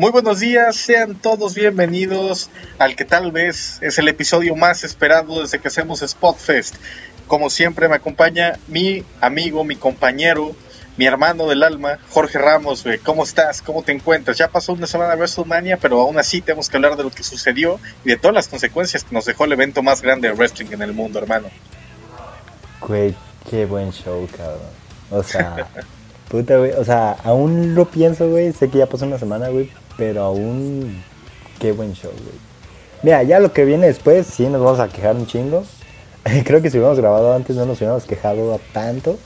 Muy buenos días, sean todos bienvenidos al que tal vez es el episodio más esperado desde que hacemos Spotfest. Como siempre me acompaña mi amigo, mi compañero, mi hermano del alma, Jorge Ramos, ¿Cómo estás? ¿Cómo te encuentras? Ya pasó una semana de WrestleMania, pero aún así tenemos que hablar de lo que sucedió y de todas las consecuencias que nos dejó el evento más grande de wrestling en el mundo, hermano. Güey, qué buen show, cabrón. O sea, puta, güey. O sea, aún lo pienso, güey. Sé que ya pasó una semana, güey pero aún qué buen show, güey. Mira, ya lo que viene después, sí nos vamos a quejar un chingo. Creo que si hubiéramos grabado antes no nos hubiéramos quejado tanto.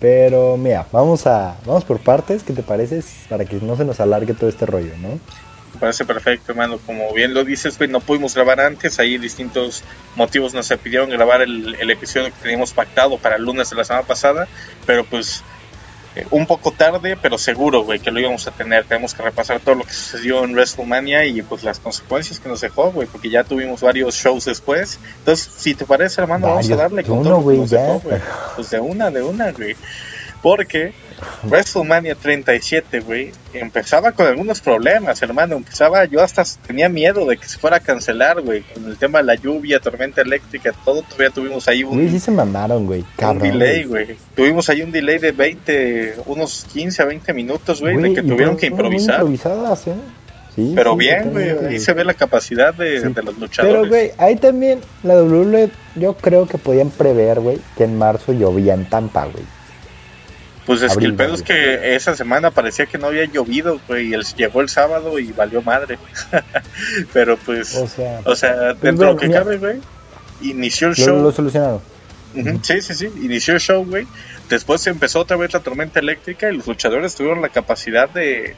Pero mira, vamos a vamos por partes, ¿qué te parece? Para que no se nos alargue todo este rollo, ¿no? Me parece perfecto, hermano. Como bien lo dices, güey, no pudimos grabar antes. Ahí distintos motivos nos pidieron grabar el, el episodio que teníamos pactado para el lunes de la semana pasada. Pero pues eh, un poco tarde, pero seguro, güey, que lo íbamos a tener. Tenemos que repasar todo lo que sucedió en WrestleMania y pues las consecuencias que nos dejó, güey, porque ya tuvimos varios shows después. Entonces, si te parece, hermano, vamos a darle con todo lo que nos dejó, güey. Pues de una, de una, güey. Porque WrestleMania 37, güey, empezaba con algunos problemas, hermano. Empezaba, yo hasta tenía miedo de que se fuera a cancelar, güey, con el tema de la lluvia, tormenta eléctrica, todo. Todavía tuvimos ahí un. Güey, sí se mandaron, güey. Un delay, güey. Tuvimos ahí un delay de 20, unos 15 a 20 minutos, güey, de que tuvieron que improvisar. Improvisadas, ¿eh? Sí, pero bien, güey, ahí se ve la capacidad de, de los luchadores. Pero, güey, ahí también la WWE, yo creo que podían prever, güey, que en marzo llovía en Tampa, güey. Pues es que el pedo es que esa semana parecía que no había llovido, güey, y llegó el sábado y valió madre. Pero pues, o sea, o sea pues, dentro de lo que cabe, güey, inició el show. Lo, solucionaron. Sí, sí, sí, inició el show, güey. Después empezó otra vez la tormenta eléctrica y los luchadores tuvieron la capacidad de,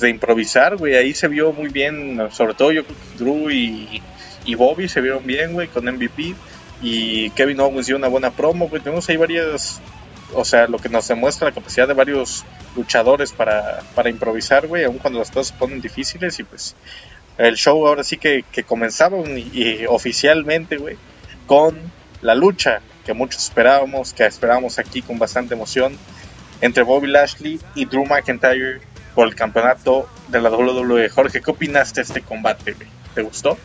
de improvisar, güey. Ahí se vio muy bien, sobre todo yo Drew y, y Bobby se vieron bien, güey, con MVP. Y Kevin Owens dio una buena promo, güey. Tenemos ahí varias o sea, lo que nos demuestra la capacidad de varios luchadores para, para improvisar, güey, aun cuando las cosas se ponen difíciles y pues el show ahora sí que, que comenzaba y, oficialmente, güey, con la lucha que muchos esperábamos, que esperábamos aquí con bastante emoción, entre Bobby Lashley y Drew McIntyre por el campeonato de la WWE. Jorge, ¿qué opinaste de este combate, güey? ¿Te gustó?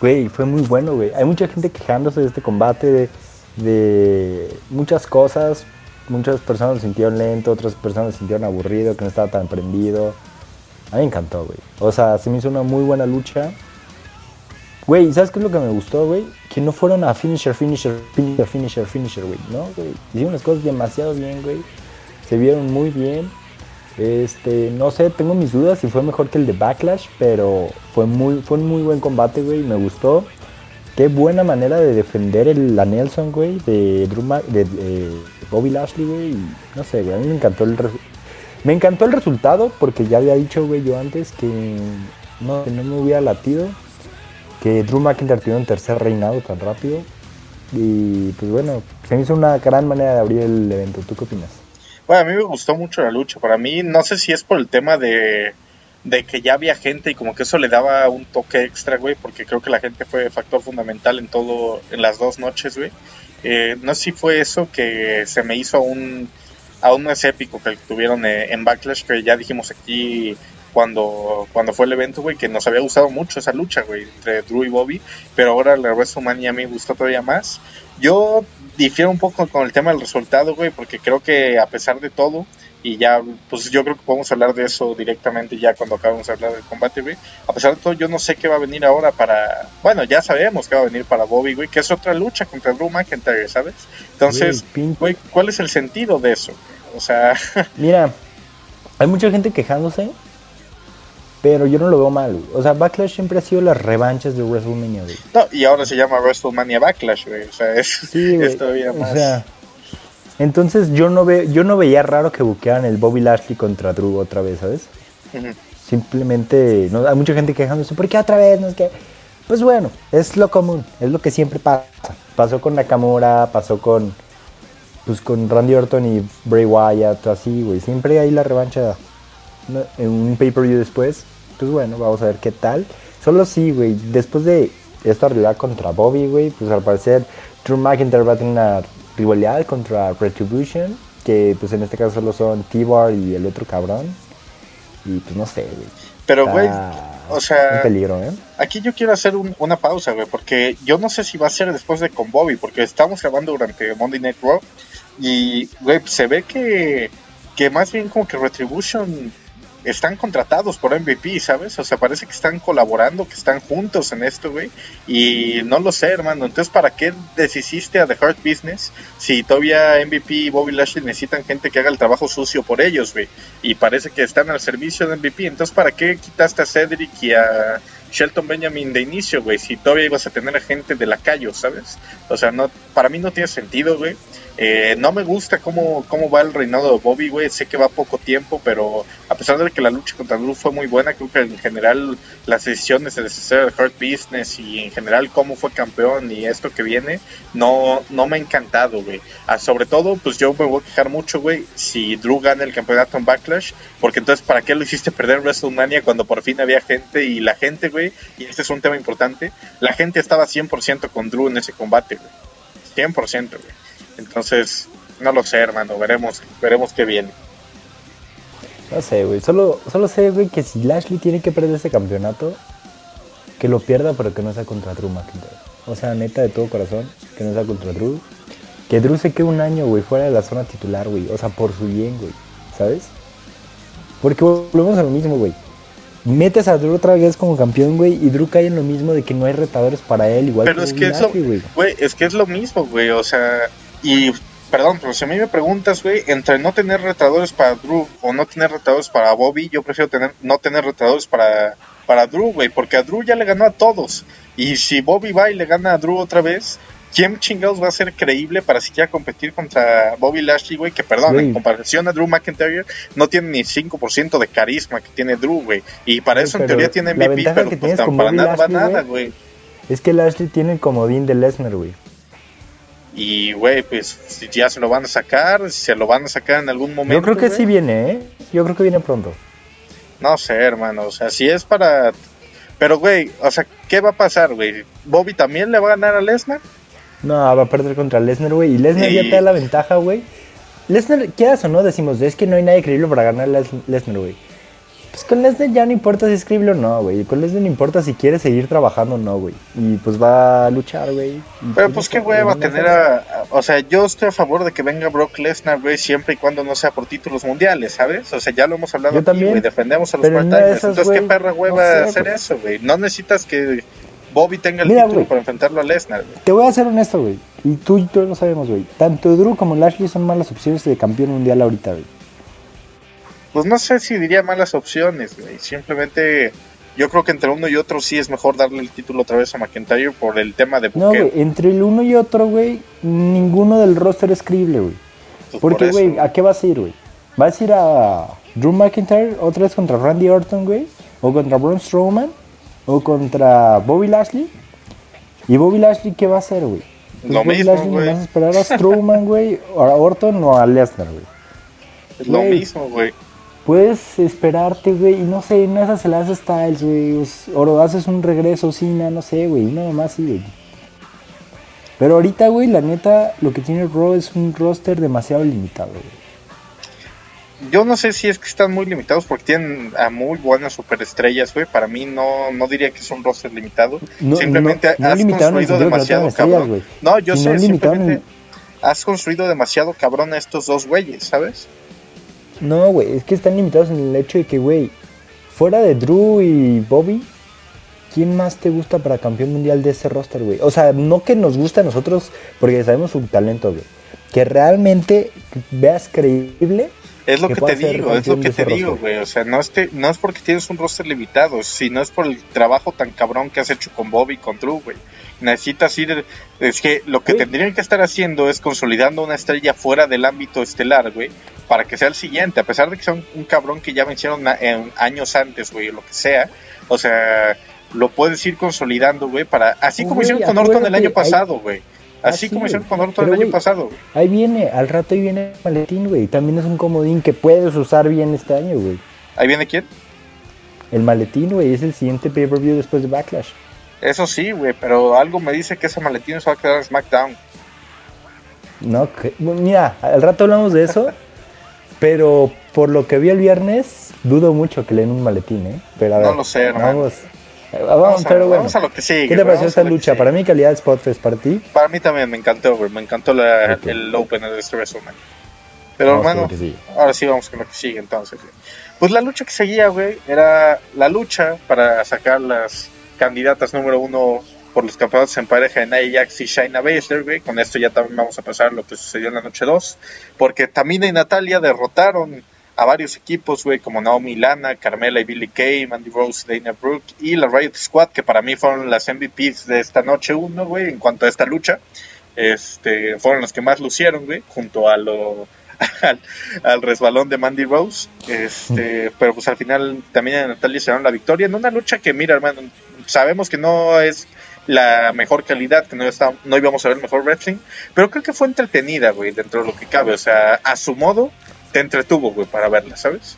Güey, fue muy bueno, güey. Hay mucha gente quejándose de este combate, de, de muchas cosas, muchas personas lo sintieron lento, otras personas lo sintieron aburrido, que no estaba tan prendido. A mí me encantó, güey. O sea, se me hizo una muy buena lucha. Güey, ¿sabes qué es lo que me gustó, güey? Que no fueron a finisher, finisher, finisher, finisher, finisher, güey. No, güey. Hicieron las cosas demasiado bien, güey. Se vieron muy bien. Este, no sé, tengo mis dudas si fue mejor que el de Backlash, pero fue muy, fue un muy buen combate, güey. Me gustó. Qué buena manera de defender el, la Nelson, güey, de, Drew de, Bobby Lashley, güey. No sé, güey, a mí me encantó el me encantó el resultado porque ya había dicho, güey, yo antes que no, no me hubiera latido que Drew McIntyre tuviera un tercer reinado tan rápido. Y pues bueno, se me hizo una gran manera de abrir el evento. ¿Tú qué opinas? Bueno, a mí me gustó mucho la lucha. Para mí, no sé si es por el tema de de que ya había gente y como que eso le daba un toque extra, güey, porque creo que la gente fue factor fundamental en todo, en las dos noches, güey. Eh, no sé si fue eso que se me hizo aún, aún más épico que el que tuvieron eh, en Backlash, que ya dijimos aquí cuando, cuando fue el evento, güey, que nos había gustado mucho esa lucha, güey, entre Drew y Bobby, pero ahora la WrestleMania me gustó todavía más. Yo difiero un poco con el tema del resultado, güey, porque creo que a pesar de todo, y ya, pues yo creo que podemos hablar de eso directamente ya cuando acabamos de hablar del combate, güey. A pesar de todo, yo no sé qué va a venir ahora para, bueno, ya sabemos que va a venir para Bobby, güey, que es otra lucha contra Drew McIntyre, ¿sabes? Entonces, güey, ¿cuál es el sentido de eso? O sea... Mira, hay mucha gente quejándose, pero yo no lo veo mal, O sea, Backlash siempre ha sido las revanchas de WrestleMania, güey. No, y ahora se llama WrestleMania Backlash, güey. O sea, es, todavía más... O sea, entonces yo no ve, yo no veía raro que buquearan el Bobby Lashley contra Drew otra vez, ¿sabes? Simplemente, no, hay mucha gente quejándose, ¿por qué otra vez? No es que, pues bueno, es lo común, es lo que siempre pasa. Pasó con Nakamura, pasó con, pues con Randy Orton y Bray Wyatt, así, güey. Siempre hay la revancha en un pay-per-view después. Pues bueno, vamos a ver qué tal. Solo sí, güey, después de esta realidad contra Bobby, güey, pues al parecer Drew McIntyre va a tener una rivalidad contra Retribution, que pues en este caso solo son T-Bar y el otro cabrón. Y pues no sé, güey. Pero, güey, o sea, un peligro, ¿eh? aquí yo quiero hacer un- una pausa, güey, porque yo no sé si va a ser después de con Bobby, porque estamos grabando durante Monday Night Raw y, güey, se ve que, que más bien como que Retribution están contratados por MVP, ¿sabes? O sea, parece que están colaborando, que están juntos en esto, güey. Y no lo sé, hermano. Entonces, ¿para qué deshiciste a The Hurt Business si todavía MVP y Bobby Lashley necesitan gente que haga el trabajo sucio por ellos, güey? Y parece que están al servicio de MVP. Entonces, ¿para qué quitaste a Cedric y a Shelton Benjamin de inicio, güey? Si todavía ibas a tener gente de la calle, ¿sabes? O sea, no, para mí no tiene sentido, güey. Eh, no me gusta cómo, cómo va el reinado de Bobby, güey. Sé que va poco tiempo, pero a pesar de que la lucha contra Drew fue muy buena, creo que en general las decisiones de deshacer el Hurt Business y en general cómo fue campeón y esto que viene, no, no me ha encantado, güey. Ah, sobre todo, pues yo me voy a quejar mucho, güey, si Drew gana el campeonato en Backlash, porque entonces, ¿para qué lo hiciste perder en WrestleMania cuando por fin había gente y la gente, güey, y este es un tema importante, la gente estaba 100% con Drew en ese combate, güey. 100%, güey. Entonces, no lo sé, hermano, veremos, veremos qué viene. No sé, güey. Solo, solo sé, güey, que si Lashley tiene que perder ese campeonato, que lo pierda, pero que no sea contra Drew McIntyre. O sea, neta, de todo corazón, que no sea contra Drew. Que Drew se quede un año, güey, fuera de la zona titular, güey. O sea, por su bien, güey. ¿Sabes? Porque volvemos a lo mismo, güey. Metes a Drew otra vez como campeón, güey, y Drew cae en lo mismo de que no hay retadores para él, igual Pero que es que es lo, Lashley, güey. güey, es que es lo mismo, güey, o sea, y perdón, pero si a mí me preguntas, güey, entre no tener retadores para Drew o no tener retadores para Bobby, yo prefiero tener no tener retadores para para Drew, güey, porque a Drew ya le ganó a todos. Y si Bobby va y le gana a Drew otra vez, ¿quién chingados va a ser creíble para siquiera competir contra Bobby Lashley, güey? Que perdón, en comparación a Drew McIntyre, no tiene ni 5% de carisma que tiene Drew, güey. Y para eso en teoría tiene MVP, pero que pues para Bobby nada va nada, güey. Es que Lashley tiene el comodín de Lesnar, güey. Y, güey, pues si ya se lo van a sacar, si se lo van a sacar en algún momento. Yo creo que sí viene, ¿eh? Yo creo que viene pronto. No sé, hermano, o sea, si es para... Pero, güey, o sea, ¿qué va a pasar, güey? ¿Bobby también le va a ganar a Lesnar? No, va a perder contra Lesnar, güey. Y Lesnar ya te da la ventaja, güey. Lesnar, quieras o no, decimos, es que no hay nadie creíble para ganar Lesnar, güey. Pues con Lesnar ya no importa si es creíble o no, güey. Con Lesnar no importa si quiere seguir trabajando o no, güey. Y pues va a luchar, güey. Pero pues qué güey va a tener a, a- O sea, yo estoy a favor de que venga Brock Lesnar, güey, siempre y cuando no sea por títulos mundiales, ¿sabes? O sea, ya lo hemos hablado Yo aquí, güey, defendemos a los part-timers. Entonces, ¿qué perra güey no va a hacer eso, güey? No necesitas que Bobby tenga el Mira, título para enfrentarlo a Lesnar. Te voy a ser honesto, güey. Y tú y todos lo sabemos, güey. Tanto Drew como Lashley son malas opciones de campeón mundial ahorita, güey. Pues no sé si diría malas opciones, güey. Simplemente yo creo que entre uno y otro sí es mejor darle el título otra vez a McIntyre por el tema de No, güey. Entre el uno y otro, güey, ninguno del roster es creíble, güey. Pues por Porque, güey, ¿a qué vas a ir, güey? ¿Vas a ir a Drew McIntyre otra vez contra Randy Orton, güey? ¿O contra Braun Strowman? ¿O contra Bobby Lashley? ¿Y Bobby Lashley qué va a hacer, güey? Pues Lo Bobby mismo, Lashley güey. ¿Vas a esperar a Strowman, güey? ¿O a Orton o a Lesnar, güey? Es lo mismo, güey. Puedes esperarte, güey, y no sé, en esa se la hace Styles, güey. o- O haces un regreso, Cena, no sé, güey. Nada más sí, güey. Pero ahorita, güey, la neta, lo que tiene Raw es un roster demasiado limitado, güey. Yo no sé si es que están muy limitados porque tienen a muy buenas superestrellas, güey. Para mí no, no diría que es un roster limitado. No, Simplemente no- no has construido demasiado estrellas, cabrón. No, yo sé, simplemente has construido demasiado cabrón a estos dos güeyes, ¿sabes? No, güey, es que están limitados en el hecho de que, güey, fuera de Drew y Bobby, ¿quién más te gusta para campeón mundial de ese roster, güey? O sea, no que nos guste a nosotros porque sabemos su talento, güey. Que realmente veas creíble. Es lo Que que, te digo, es lo que te digo, güey. O sea, no es, te- no es porque tienes un roster limitado, sino es por el trabajo tan cabrón que has hecho con Bobby y con Drew, güey. Necesitas ir. Es que lo que tendrían que estar haciendo es consolidando una estrella fuera del ámbito estelar, güey, para que sea el siguiente. A pesar de que sea un, un cabrón que ya vencieron en años antes, güey, o lo que sea. O sea, lo puedes ir consolidando, güey, para. Así como hicieron con Orton el año pasado, güey. Así Así, como hicieron con Orton el año pasado. Ahí viene, al rato ahí viene el maletín, güey. También es un comodín que puedes usar bien este año, güey. Ahí viene quién. El maletín, güey, es el siguiente pay-per-view después de Backlash. Eso sí, güey, pero algo me dice que ese maletín se va a quedar en SmackDown. No, que- mira, al rato hablamos de eso, pero por lo que vi el viernes, dudo mucho que leen un maletín, ¿eh? Pero a ver, No lo sé, hermano. Vamos, vamos, Vamos a, pero bueno. vamos a lo que sigue. ¿Qué te pareció vamos esta lucha? Para mí, calidad de Spotfest para ti. Para mí también me encantó, güey. Me encantó la- Ok. el opener de este WrestleMania. Pero Vamos hermano, ahora sí vamos con lo que sigue entonces. güey. Pues la lucha que seguía, güey, era la lucha para sacar las candidatas número uno por los campeonatos en pareja de Nia Jax y Shayna Baszler, güey. Con esto ya también vamos a pasar lo que sucedió en la noche 2. Porque Tamina y Natalia derrotaron a varios equipos, güey, como Naomi Lana, Carmela y Billy Kay, Mandy Rose, Dana Brooke y la Riot Squad, que para mí fueron las MVPs de esta noche 1, güey, en cuanto a esta lucha. Este, fueron los que más lucieron, güey, junto a lo al, al resbalón de Mandy Rose. Este, pero pues al final también Natalia se dieron la victoria en una lucha que, mira, hermano, sabemos que no es la mejor calidad, que no, está, no íbamos a ver mejor wrestling, pero creo que fue entretenida, güey, dentro de lo que cabe. O sea, a su modo, te entretuvo, güey, para verla, ¿sabes?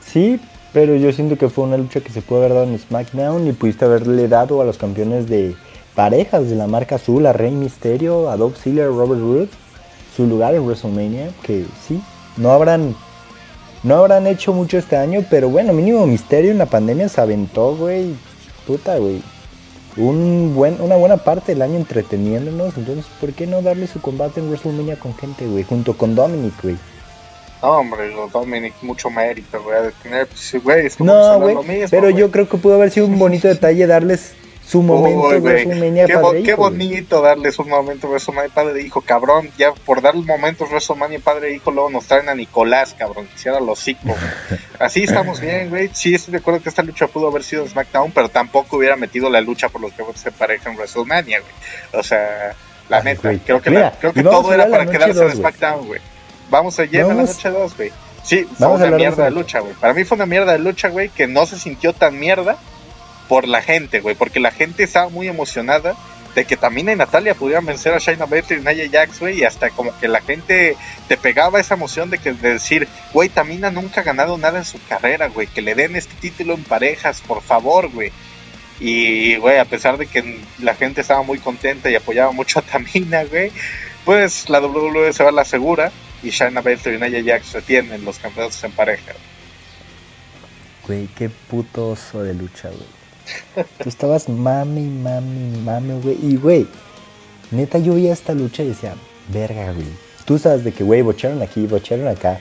Sí, pero yo siento que fue una lucha que se pudo haber dado en SmackDown y pudiste haberle dado a los campeones de parejas de la marca azul, a Rey Misterio, a Dolph Ziggler, Robert Roode, su lugar en WrestleMania, que sí, no habrán no habrán hecho mucho este año, pero bueno, mínimo Misterio en la pandemia se aventó, güey, puta, güey. Un buen, una buena parte del año entreteniéndonos, entonces, ¿por qué no darle su combate en WrestleMania con gente, güey? Junto con Dominic, güey. No, hombre, Dominic, mucho mérito, güey, de tener, pues, güey, es como No, güey, lo mismo, pero güey. yo creo que pudo haber sido un bonito detalle darles su momento Uy, güey, qué, bo- padre qué hijo, güey. bonito darles un momento WrestleMania padre de hijo, cabrón. Ya por dar momentos WrestleMania padre de hijo, luego nos traen a Nicolás, cabrón, que cierra los hocico. Así estamos bien, güey. Sí, estoy de acuerdo que esta lucha pudo haber sido en SmackDown, pero tampoco hubiera metido la lucha por los que se pareja en WrestleMania, güey. O sea, la Ay, neta, creo que, Mira, la- creo que todo era para quedarse en dos, güey. SmackDown, güey. Vamos a llegar a la noche 2, güey. Sí, fue Vamos a una mierda de lucha, güey. Para mí fue una mierda de lucha, güey, que no se sintió tan mierda por la gente, güey, porque la gente estaba muy emocionada de que Tamina y Natalia pudieran vencer a Shayna Baszler y Nia Jax, güey, y hasta como que la gente te pegaba esa emoción de que de decir, güey, Tamina nunca ha ganado nada en su carrera, güey, que le den este título en parejas, por favor, güey. Y, güey, a pesar de que la gente estaba muy contenta y apoyaba mucho a Tamina, güey, pues la WWE se va a la segura y Shayna Baszler y Nia Jax retienen los campeonatos en pareja. Güey, qué puto oso de lucha, güey. Tú estabas mami, mami, mami, güey. Y, güey, neta, yo veía esta lucha y decía, verga, güey. Tú sabes de que, güey, bocharon aquí, bocharon acá.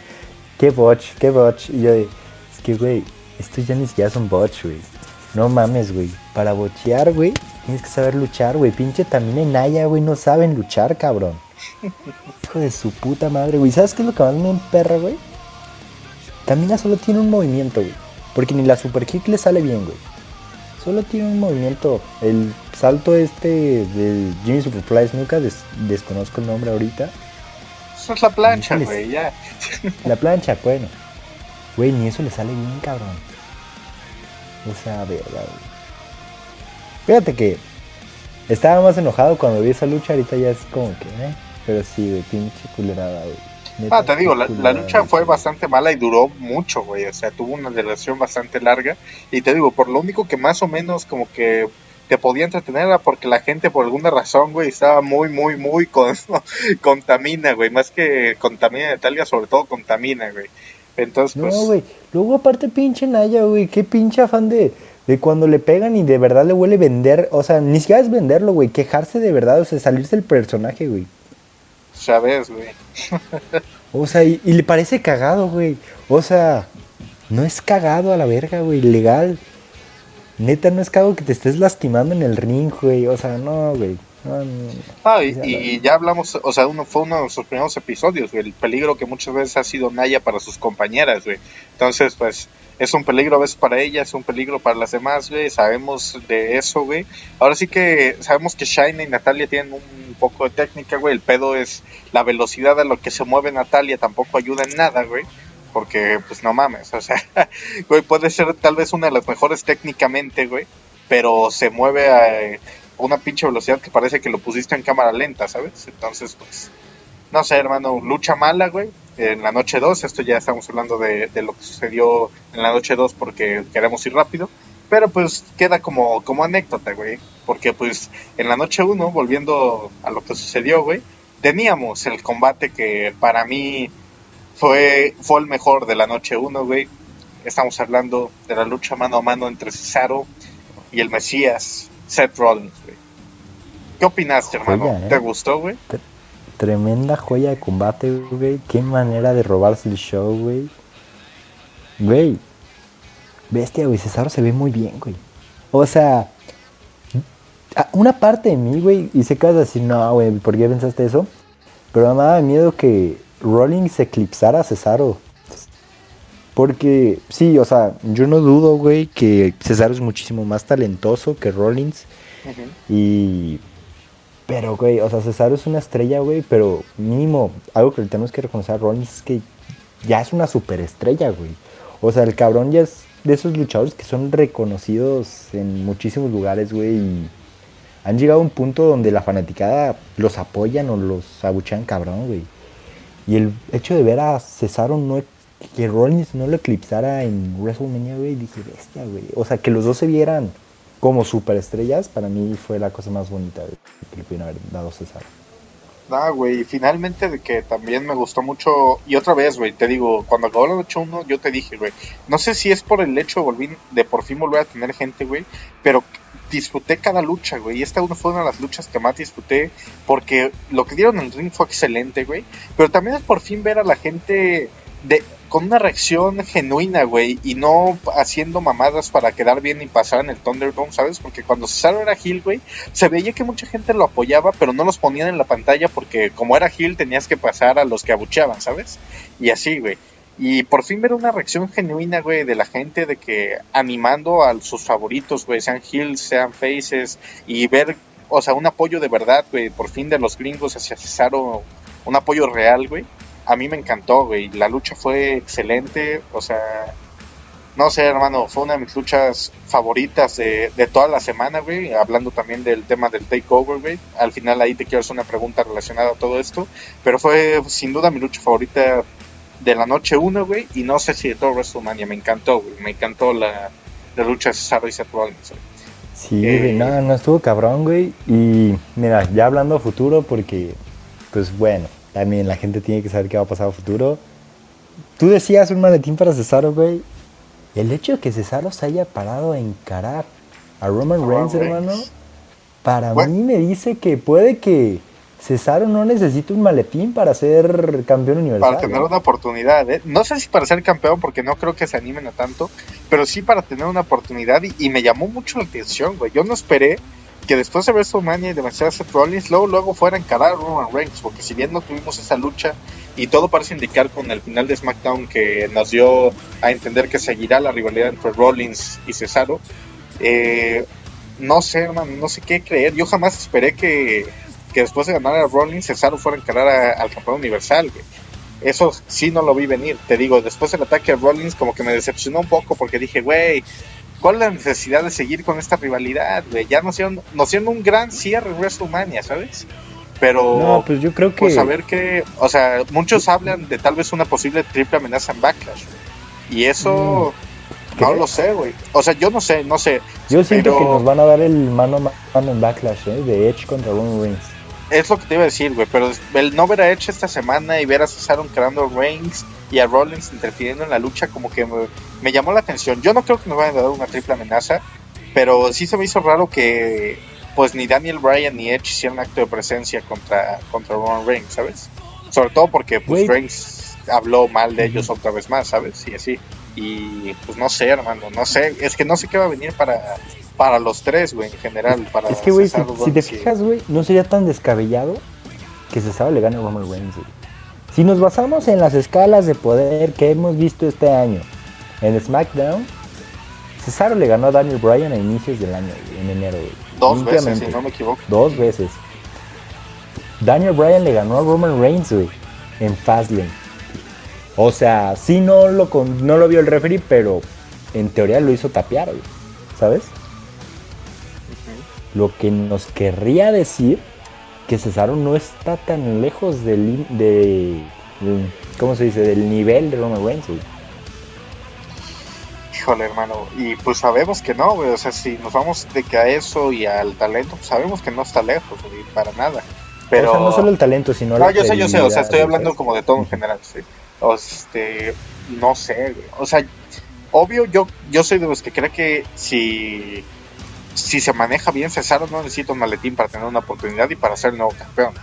Qué botch, qué botch. Y yo, es que, güey, estos ya ni siquiera son botch, güey. No mames, güey. Para bochear, güey, tienes que saber luchar, güey. Pinche Tamina y Naya, güey, no saben luchar, cabrón. Hijo de su puta madre, güey. ¿Sabes qué es lo que más me emperra, güey? Tamina solo tiene un movimiento, güey. Porque ni la super kick le sale bien, güey. Solo tiene un movimiento. El salto este de Jimmy Superfly nunca desconozco el nombre ahorita. Eso es la plancha, güey, ya. La plancha, bueno. Güey, ni eso le sale bien, cabrón. O sea, verga, güey. Fíjate que estaba más enojado cuando vi esa lucha, ahorita ya es como que, eh. Pero sí, güey, pinche culerada, güey. Neta, Ah, te digo, la, la lucha fue bastante mala y duró mucho, güey. O sea, tuvo una duración bastante larga. Y te digo, por lo único que más o menos como que te podía entretener era porque la gente, por alguna razón, güey, estaba muy, muy, muy con, contamina, güey. Más que contamina de Talia, sobre todo contamina, güey. Entonces, No, pues. güey. Luego, aparte, pinche Naya, güey. Qué pinche afán de, de cuando le pegan y de verdad le huele vender. O sea, ni siquiera es venderlo, güey. Quejarse de verdad, o sea, salirse del personaje, güey. Ves, güey. O sea, y, y le parece cagado, güey. O sea, no es cagado a la verga, güey. Legal. Neta, no es cagado que te estés lastimando en el ring, güey. O sea, no, güey. No, no. Ah, y, Ya y ya hablamos, o sea, uno fue uno de nuestros primeros episodios, güey, el peligro que muchas veces ha sido Naya para sus compañeras, güey. Entonces, pues, es un peligro a veces para ella, es un peligro para las demás, güey, sabemos de eso, güey. Ahora sí que sabemos que Shine y Natalia tienen un poco de técnica, güey, el pedo es la velocidad a lo que se mueve Natalia, tampoco ayuda en nada, güey. Porque, pues, no mames, o sea, güey, puede ser tal vez una de las mejores técnicamente, güey, pero se mueve a una pinche velocidad que parece que lo pusiste en cámara lenta, ¿sabes? Entonces, pues, no sé, hermano, lucha mala, güey. En la noche 2, esto ya estamos hablando de, de lo que sucedió en la noche 2 porque queremos ir rápido. Pero pues queda como, como anécdota, güey. Porque pues en la noche 1, volviendo a lo que sucedió, güey, teníamos el combate que para mí fue, fue el mejor de la noche 1, güey. Estamos hablando de la lucha mano a mano entre Cesaro y el Mesías, Seth Rollins, güey. ¿Qué opinaste, hermano? ¿eh? ¿Te gustó, güey? Tremenda joya de combate, güey. Qué manera de robarse el show, güey. Güey. Bestia, güey. Cesaro se ve muy bien, güey. O sea, una parte de mí, güey, y sé que vas a decir, no, güey, ¿por qué pensaste eso? Pero me daba miedo que Rollins eclipsara a Cesaro. Porque, sí, o sea, yo no dudo, güey, que Cesaro es muchísimo más talentoso que Rollins. Y. Pero, güey, o sea, Cesaro es una estrella, güey, pero mínimo, algo que le tenemos que reconocer a Rollins es que ya es una superestrella, güey. O sea, el cabrón ya es de esos luchadores que son reconocidos en muchísimos lugares, güey, y han llegado a un punto donde la fanaticada los apoyan o los abuchean cabrón, güey. Y el hecho de ver a Cesaro no que Rollins no lo eclipsara en WrestleMania, güey, dije, bestia, güey. O sea, que los dos se vieran como superestrellas, para mí fue la cosa más bonita que le pudieron haber dado Cesaro. Ah, güey, finalmente de que también me gustó mucho. Y otra vez, güey, te digo, cuando acabó la noche 1, yo te dije, güey, no sé si es por el hecho de, volví- de por fin volver a tener gente, güey, pero disfruté cada lucha, güey. Y esta una fue una de las luchas que más disfruté porque lo que dieron en el ring fue excelente, güey. Pero también es por fin ver a la gente de con una reacción genuina, güey, y no haciendo mamadas para quedar bien y pasar en el Thunderdome, ¿sabes? Porque cuando Cesaro era Hill, güey, se veía que mucha gente lo apoyaba, pero no los ponían en la pantalla porque como era Hill tenías que pasar a los que abucheaban, ¿sabes? Y así, güey. Y por fin ver una reacción genuina, güey, de la gente de que animando a sus favoritos, güey, sean Hills, sean Faces, y ver, o sea, un apoyo de verdad, güey, por fin de los gringos hacia Cesaro, un apoyo real, güey. A mí me encantó, güey. La lucha fue excelente, o sea, no sé, hermano, fue una de mis luchas favoritas de, de toda la semana, güey. Hablando también del tema del takeover, güey. Al final ahí te quiero hacer una pregunta relacionada a todo esto. Pero fue sin duda mi lucha favorita de la noche 1, güey. Y no sé si de todo WrestleMania. Me encantó, güey. Me encantó la, la lucha de Cesaro y Seth Rollins, güey. Sí, Eh. no, no estuvo cabrón, güey. Y mira, ya hablando a futuro, porque, pues bueno, también la gente tiene que saber qué va a pasar a futuro. Tú decías un maletín para Cesaro, güey. El hecho de que Cesaro se haya parado a encarar a Roman Roman Reigns, Reigns. hermano, para mí me dice que puede que Cesaro no necesite un maletín para ser campeón universal. Para tener ¿no? una oportunidad, ¿eh? No sé si para ser campeón, porque no creo que se animen a tanto. Pero sí para tener una oportunidad. Y, y me llamó mucho la atención, güey. Yo no esperé que después de WrestleMania y de Seth Rollins, luego, luego fuera a encarar a Roman Reigns. Porque si bien no tuvimos esa lucha y todo parece indicar con el final de SmackDown que nos dio a entender que seguirá la rivalidad entre Rollins y Cesaro, eh, no sé, hermano, no sé qué creer. Yo jamás esperé que, que después de ganar a Rollins, Cesaro fuera a encarar al campeón universal, güey. Eso sí no lo vi venir. Te digo, después del ataque a Rollins, como que me decepcionó un poco porque dije, güey, ¿cuál es la necesidad de seguir con esta rivalidad, güey? Ya nos hicieron, nos hicieron un gran cierre en WrestleMania, ¿sabes? Pero. No, pues yo creo que. Pues a ver que, o sea, muchos hablan de tal vez una posible triple amenaza en Backlash. Y eso, no ¿crees? lo sé, güey. O sea, yo no sé, no sé. Yo siento pero que nos van a dar el mano a mano en Backlash, ¿eh? De Edge contra Roman Reigns. Es lo que te iba a decir, güey. Pero el no ver a Edge esta semana y ver a Cesaro encarando a Reigns y a Rollins interfiriendo en la lucha, como que me, me llamó la atención. Yo no creo que nos vayan a dar una triple amenaza, pero sí se me hizo raro que, pues, ni Daniel Bryan ni Edge hicieran acto de presencia contra, contra Roman Reigns, ¿sabes? Sobre todo porque, pues. Reigns habló mal de ellos otra vez más, ¿sabes? Y así. Y, pues, no sé, hermano, no sé. Es que no sé qué va a venir para, para los tres, güey, en general. Para Es que, güey, si, te fijas, güey, no sería tan descabellado que Cesaro le gane a Roman Reigns, güey. Si nos basamos en las escalas de poder que hemos visto este año en SmackDown, Cesaro le ganó a Daniel Bryan a inicios del año, en enero, güey. Dos veces, si no me equivoco. Dos veces. Daniel Bryan le ganó a Roman Reigns, güey, en Fastlane. O sea, sí no lo, con- no lo vio el referee, pero en teoría lo hizo tapear, güey. ¿Sabes? Lo que nos querría decir que Cesaro no está tan lejos del, de, ¿cómo se dice? Del nivel de Roman Reigns, güey. Híjole, hermano. Y pues sabemos que no, güey. O sea, si nos vamos de que a eso y al talento, pues sabemos que no está lejos, güey, para nada. Pero. O sea, no solo el talento, sino No, la yo sé, yo sé. O sea, estoy hablando como de todo en general, sí. O este. No sé, güey. O sea, obvio, yo, yo soy de los que cree que si, si se maneja bien Cesaro no necesita un maletín para tener una oportunidad y para ser el nuevo campeón.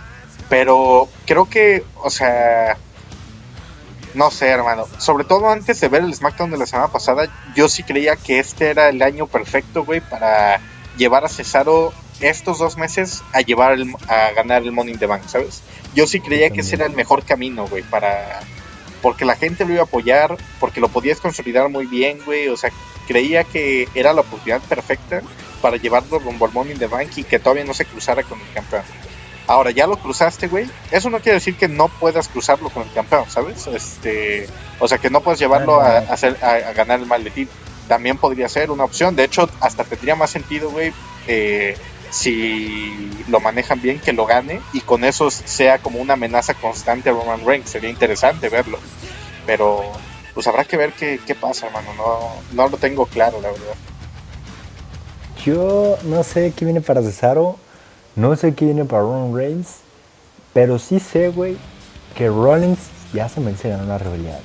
Pero creo que, o sea, no sé, hermano. Sobre todo antes de ver el SmackDown de la semana pasada, yo sí creía que este era el año perfecto, güey, para llevar a Cesaro estos dos meses a llevar a ganar el Money in the Bank, ¿sabes? Yo sí creía que ese era el mejor camino, güey, para porque la gente lo iba a apoyar, porque lo podías consolidar muy bien, güey, o sea, creía que era la oportunidad perfecta para llevarlo rumbo al Money in the Bank y que todavía no se cruzara con el campeón. Ahora ya lo cruzaste, güey. Eso no quiere decir que no puedas cruzarlo con el campeón, ¿sabes? Este, o sea, que no puedas llevarlo a, hacer, a, ganar el maletín. También podría ser una opción. De hecho, hasta tendría más sentido, güey, eh, si lo manejan bien, que lo gane y con eso sea como una amenaza constante a Roman Reigns. Sería interesante verlo. Pero, pues habrá que ver qué, qué pasa, hermano. No, no lo tengo claro, la verdad. Yo no sé qué viene para Cesaro no sé qué viene para Roman Reigns, pero sí sé, güey, que Rollins ya se me ganar una rivalidad.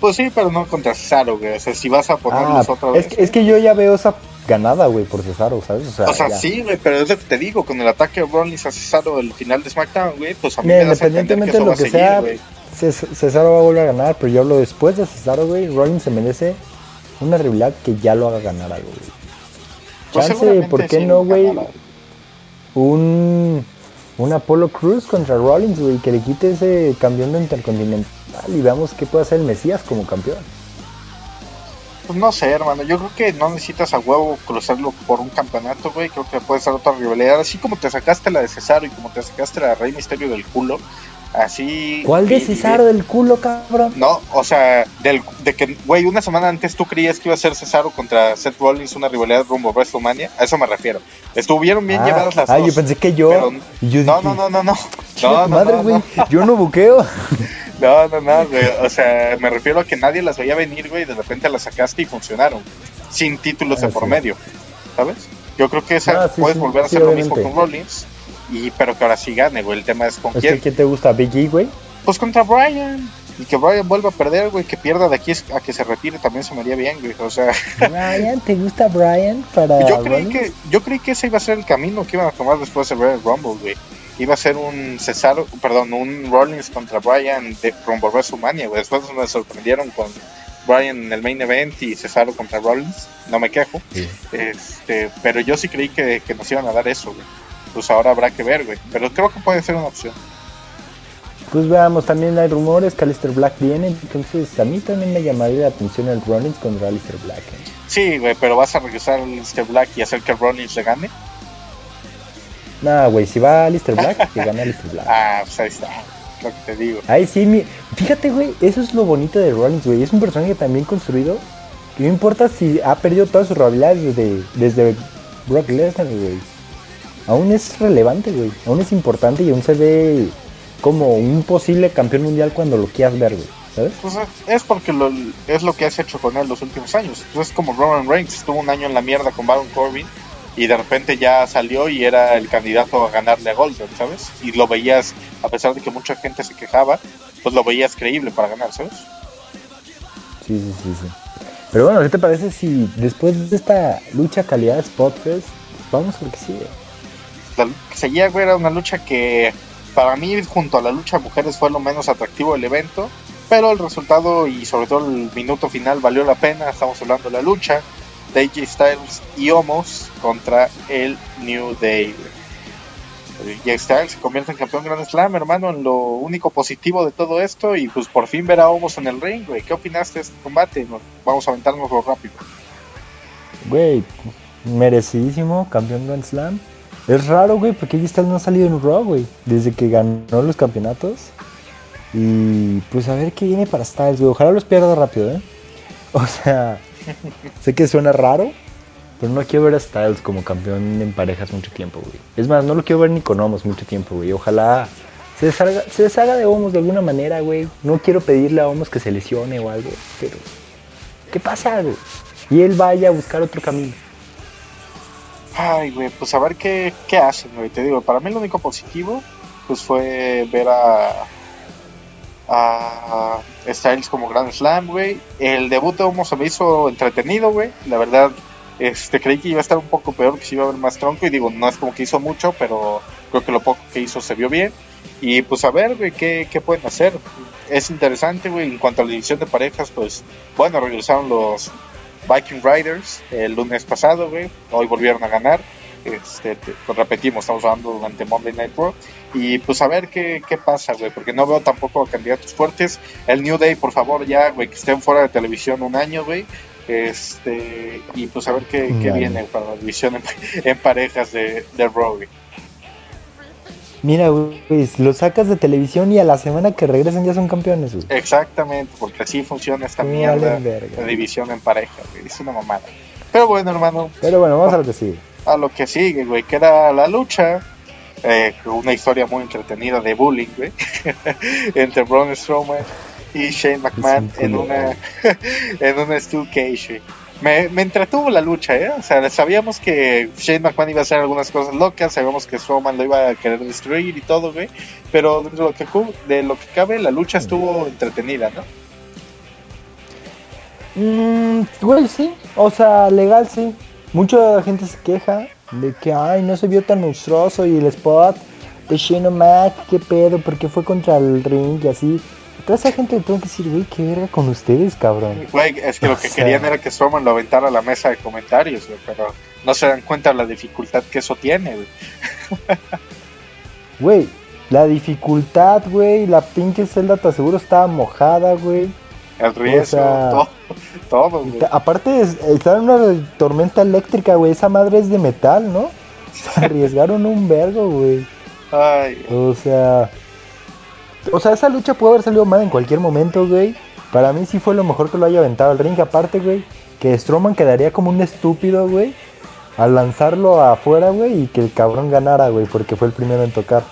Pues sí, pero no contra Cesaro, güey. O sea, si vas a ponerlos ah, otra vez. Es, es, que yo ya veo esa ganada, güey, por Cesaro, ¿sabes? O sea, o sea sí, güey, pero es lo que te digo, con el ataque de Rollins a Cesaro el final de SmackDown, güey, pues a mí me Independientemente de lo que sea, Cesaro va a volver a ganar, pero yo hablo después de Cesaro, güey, Rollins se merece una rivalidad que ya lo haga ganar algo, güey. Pues Chance, ¿por qué no, güey? un, un Apollo Cruz contra Rollins, güey, que le quite ese campeón de intercontinental y veamos qué puede hacer el Mesías como campeón. Pues no sé, hermano, yo creo que no necesitas a huevo cruzarlo por un campeonato, güey, creo que puede ser otra rivalidad, así como te sacaste la de Cesaro y como te sacaste la de Rey Misterio del culo, Así. ¿Cuál de Cesaro del culo, cabrón? No, o sea, del, de que, güey, una semana antes tú creías que iba a ser Cesaro contra Seth Rollins una rivalidad rumbo a WrestleMania. A eso me refiero. Estuvieron bien ah, llevadas las ah, yo pensé que yo. no, no, no, no, no. no, madre, güey, yo no buqueo. No, no, no, güey. O sea, me refiero a que nadie las veía venir, güey. De repente las sacaste y funcionaron. Sin títulos de ah, por medio. ¿Sabes? Yo creo que esa puedes volver a hacer lo mismo con Rollins y, pero que ahora sí gane, güey. El tema es con quién. ¿Quién te gusta? ¿Big E, güey? Pues contra Brian. Y que Brian vuelva a perder, güey. Que pierda de aquí a que se retire también se me haría bien, güey. O sea. Brian, ¿te gusta Brian? Para yo creí que Yo creí que ese iba a ser el camino que iban a tomar después de Royal Rumble, güey. Iba a ser un Cesaro, perdón, un Rollins contra Brian de Rumble WrestleMania, güey. Después me sorprendieron con Brian en el main event y Cesaro contra Rollins. No me quejo. Este, pero yo sí creí que, que nos iban a dar eso, güey pues ahora habrá que ver, güey. Pero creo que puede ser una opción. Pues veamos, también hay rumores que Alistair Black viene, entonces a mí también me llamaría la atención el Rollins contra Alistair Black. ¿eh? Sí, güey, pero vas a regresar a Alistair Black y hacer que Rollins le gane. No, güey, si va Alistair Black, que gane Alistair Black. Ah, pues ahí está, lo que te digo. Ahí sí, mi... fíjate, güey, eso es lo bonito de Rollins, güey. Es un personaje también construido que no importa si ha perdido todas sus habilidades desde, desde Brock Lesnar, güey aún es relevante, güey. Aún es importante y aún se ve como un posible campeón mundial cuando lo quieras ver, güey. ¿Sabes? Pues es porque lo, es lo que has hecho con él los últimos años. Pues es como Roman Reigns, estuvo un año en la mierda con Baron Corbin y de repente ya salió y era el candidato a ganarle a Goldberg, ¿sabes? Y lo veías, a pesar de que mucha gente se quejaba, pues lo veías creíble para ganar, ¿sabes? Sí, sí, sí, sí. Pero bueno, ¿qué te parece si después de esta lucha calidad Spotfest, vamos a ver qué seguía, güey, era una lucha que para mí, junto a la lucha mujeres, fue lo menos atractivo del evento. Pero el resultado y sobre todo el minuto final valió la pena. Estamos hablando de la lucha de AJ Styles y Homos contra el New Day. AJ Styles se convierte en campeón Grand Slam, hermano, en lo único positivo de todo esto. Y pues por fin ver a Homos en el ring, güey. ¿Qué opinaste de este combate? vamos a aventarnos rápido. Güey, merecidísimo, campeón Grand Slam. Es raro, güey, porque AJ no ha salido en Raw, güey, desde que ganó los campeonatos. Y pues a ver qué viene para Styles, güey. Ojalá los pierda rápido, ¿eh? O sea, sé que suena raro, pero no quiero ver a Styles como campeón en parejas mucho tiempo, güey. Es más, no lo quiero ver ni con Homos mucho tiempo, güey. Ojalá se deshaga, se deshaga de Homos de alguna manera, güey. No quiero pedirle a Homos que se lesione o algo, pero ¿qué pasa, güey? Y él vaya a buscar otro camino. Ay, güey, pues a ver qué, qué hacen, güey. Te digo, para mí lo único positivo, pues fue ver a, a Styles como Grand Slam, güey. El debut de Homo se me hizo entretenido, güey. La verdad, este, creí que iba a estar un poco peor, que se iba a ver más tronco. Y digo, no es como que hizo mucho, pero creo que lo poco que hizo se vio bien. Y pues a ver, güey, qué, qué pueden hacer. Es interesante, güey. En cuanto a la división de parejas, pues, bueno, regresaron los Viking Riders el lunes pasado, güey. Hoy volvieron a ganar. Este, pues repetimos, estamos hablando durante Monday Night Raw. Y pues a ver qué, qué pasa, güey, porque no veo tampoco candidatos fuertes. El New Day, por favor, ya, güey, que estén fuera de televisión un año, güey. Este, y pues a ver qué, qué viene para la división en, parejas de, de Raw, Mira, güey, lo sacas de televisión y a la semana que regresan ya son campeones, güey. Exactamente, porque así funciona esta mierda de división en pareja, güey. Es una mamada. Pero bueno, hermano. Pero bueno, vamos a lo que sigue. A lo que sigue, güey, que era la lucha. Eh, una historia muy entretenida de bullying, güey. entre Braun Strowman y Shane McMahon en una, en una Steel Cage, me, me, entretuvo la lucha, ¿eh? O sea, sabíamos que Shane McMahon iba a hacer algunas cosas locas, sabíamos que Strowman lo iba a querer destruir y todo, güey. Pero de lo que, de lo que cabe, la lucha estuvo entretenida, ¿no? Mm, güey, sí. O sea, legal, sí. Mucha gente se queja de que, ay, no se vio tan monstruoso y el spot de Shane Mac, qué pedo, porque fue contra el ring y así. Toda esa gente le tengo que decir, güey, qué verga con ustedes, cabrón. Güey, es que lo que querían era que Strowman lo aventara a la mesa de comentarios, güey, pero no se dan cuenta de la dificultad que eso tiene, güey. Güey, la dificultad, güey, la pinche celda te aseguro estaba mojada, güey. El riesgo, todo, güey. Aparte, está en una tormenta eléctrica, güey, esa madre es de metal, ¿no? Se arriesgaron un vergo, güey. Ay. O sea, o sea, esa lucha pudo haber salido mal en cualquier momento, güey. Para mí sí fue lo mejor que lo haya aventado al ring. Aparte, güey, que Strowman quedaría como un estúpido, güey, al lanzarlo afuera, güey, y que el cabrón ganara, güey, porque fue el primero en tocar.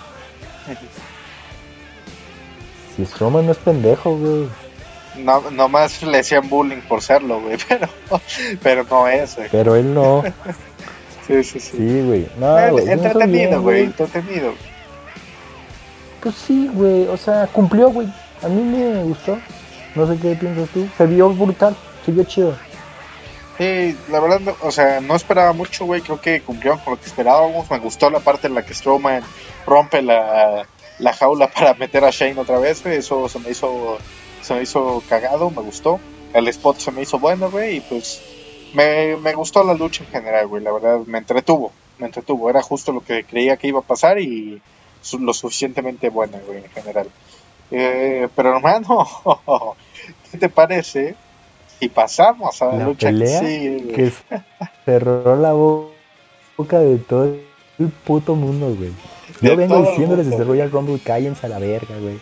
Si Strowman no es pendejo, güey. No, nomás le hacían bullying por serlo, güey, pero, pero no es, güey. Pero él no. sí, sí, sí. Sí, güey. No, entretenido, güey, entretenido. Pues sí, güey, o sea, cumplió, güey. A mí me gustó. No sé qué piensas tú. Se vio brutal, se vio chido. Sí, la verdad, o sea, no esperaba mucho, güey. Creo que cumplieron con lo que esperábamos. Me gustó la parte en la que Strowman rompe la, la jaula para meter a Shane otra vez, güey. Eso se me hizo, se me hizo cagado, me gustó. El spot se me hizo bueno, güey. Y pues me, me gustó la lucha en general, güey. La verdad, me entretuvo, me entretuvo. Era justo lo que creía que iba a pasar y lo suficientemente buena, güey, en general. Eh, pero hermano, ¿qué te parece si pasamos a la, lucha pelea que, cerró la boca de todo el puto mundo, güey? Yo vengo diciéndoles desde Royal Rumble, cállense a la verga, güey.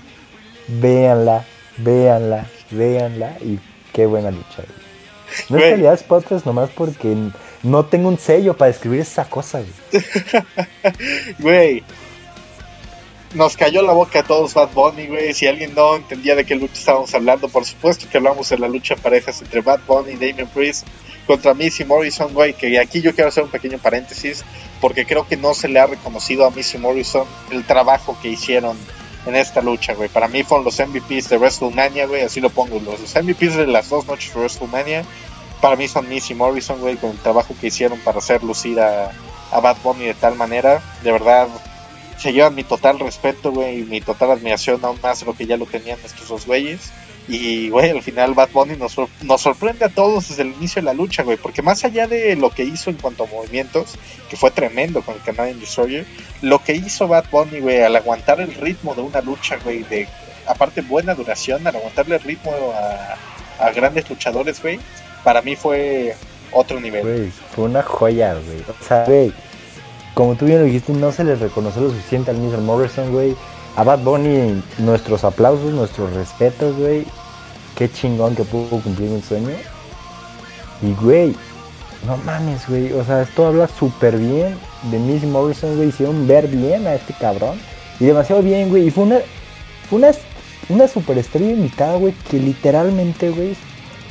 Véanla, véanla, véanla y qué buena lucha, güey. No es calidad podcast nomás porque no tengo un sello para describir esa cosa, güey. Güey, nos cayó la boca a todos Bad Bunny, güey. Si alguien no entendía de qué lucha estábamos hablando, por supuesto que hablamos de la lucha de parejas entre Bad Bunny y Damien Priest contra Missy Morrison, güey. Que aquí yo quiero hacer un pequeño paréntesis, porque creo que no se le ha reconocido a Missy Morrison el trabajo que hicieron en esta lucha, güey. Para mí fueron los MVPs de WrestleMania, güey. Así lo pongo. Los, MVPs de las dos noches de WrestleMania, para mí son Missy Morrison, güey, con el trabajo que hicieron para hacer lucir a, a Bad Bunny de tal manera. De verdad, se llevan mi total respeto, güey, y mi total admiración aún más lo que ya lo tenían estos dos güeyes. Y, güey, al final Bad Bunny nos, nos sorprende a todos desde el inicio de la lucha, güey, porque más allá de lo que hizo en cuanto a movimientos, que fue tremendo con el Canadian Destroyer, lo que hizo Bad Bunny, güey, al aguantar el ritmo de una lucha, güey, de aparte buena duración, al aguantarle el ritmo a, a grandes luchadores, güey, para mí fue otro nivel. Güey, fue una joya, güey. O sea, güey, como tú bien lo dijiste, no se les reconoce lo suficiente al Mr. Morrison, güey. A Bad Bunny, nuestros aplausos, nuestros respetos, güey. Qué chingón que pudo cumplir un sueño. Y, güey, no mames, güey. O sea, esto habla súper bien de Miss Morrison, güey. Hicieron ver bien a este cabrón. Y demasiado bien, güey. Y fue una, fue una, una superestrella invitada, güey, que literalmente, güey.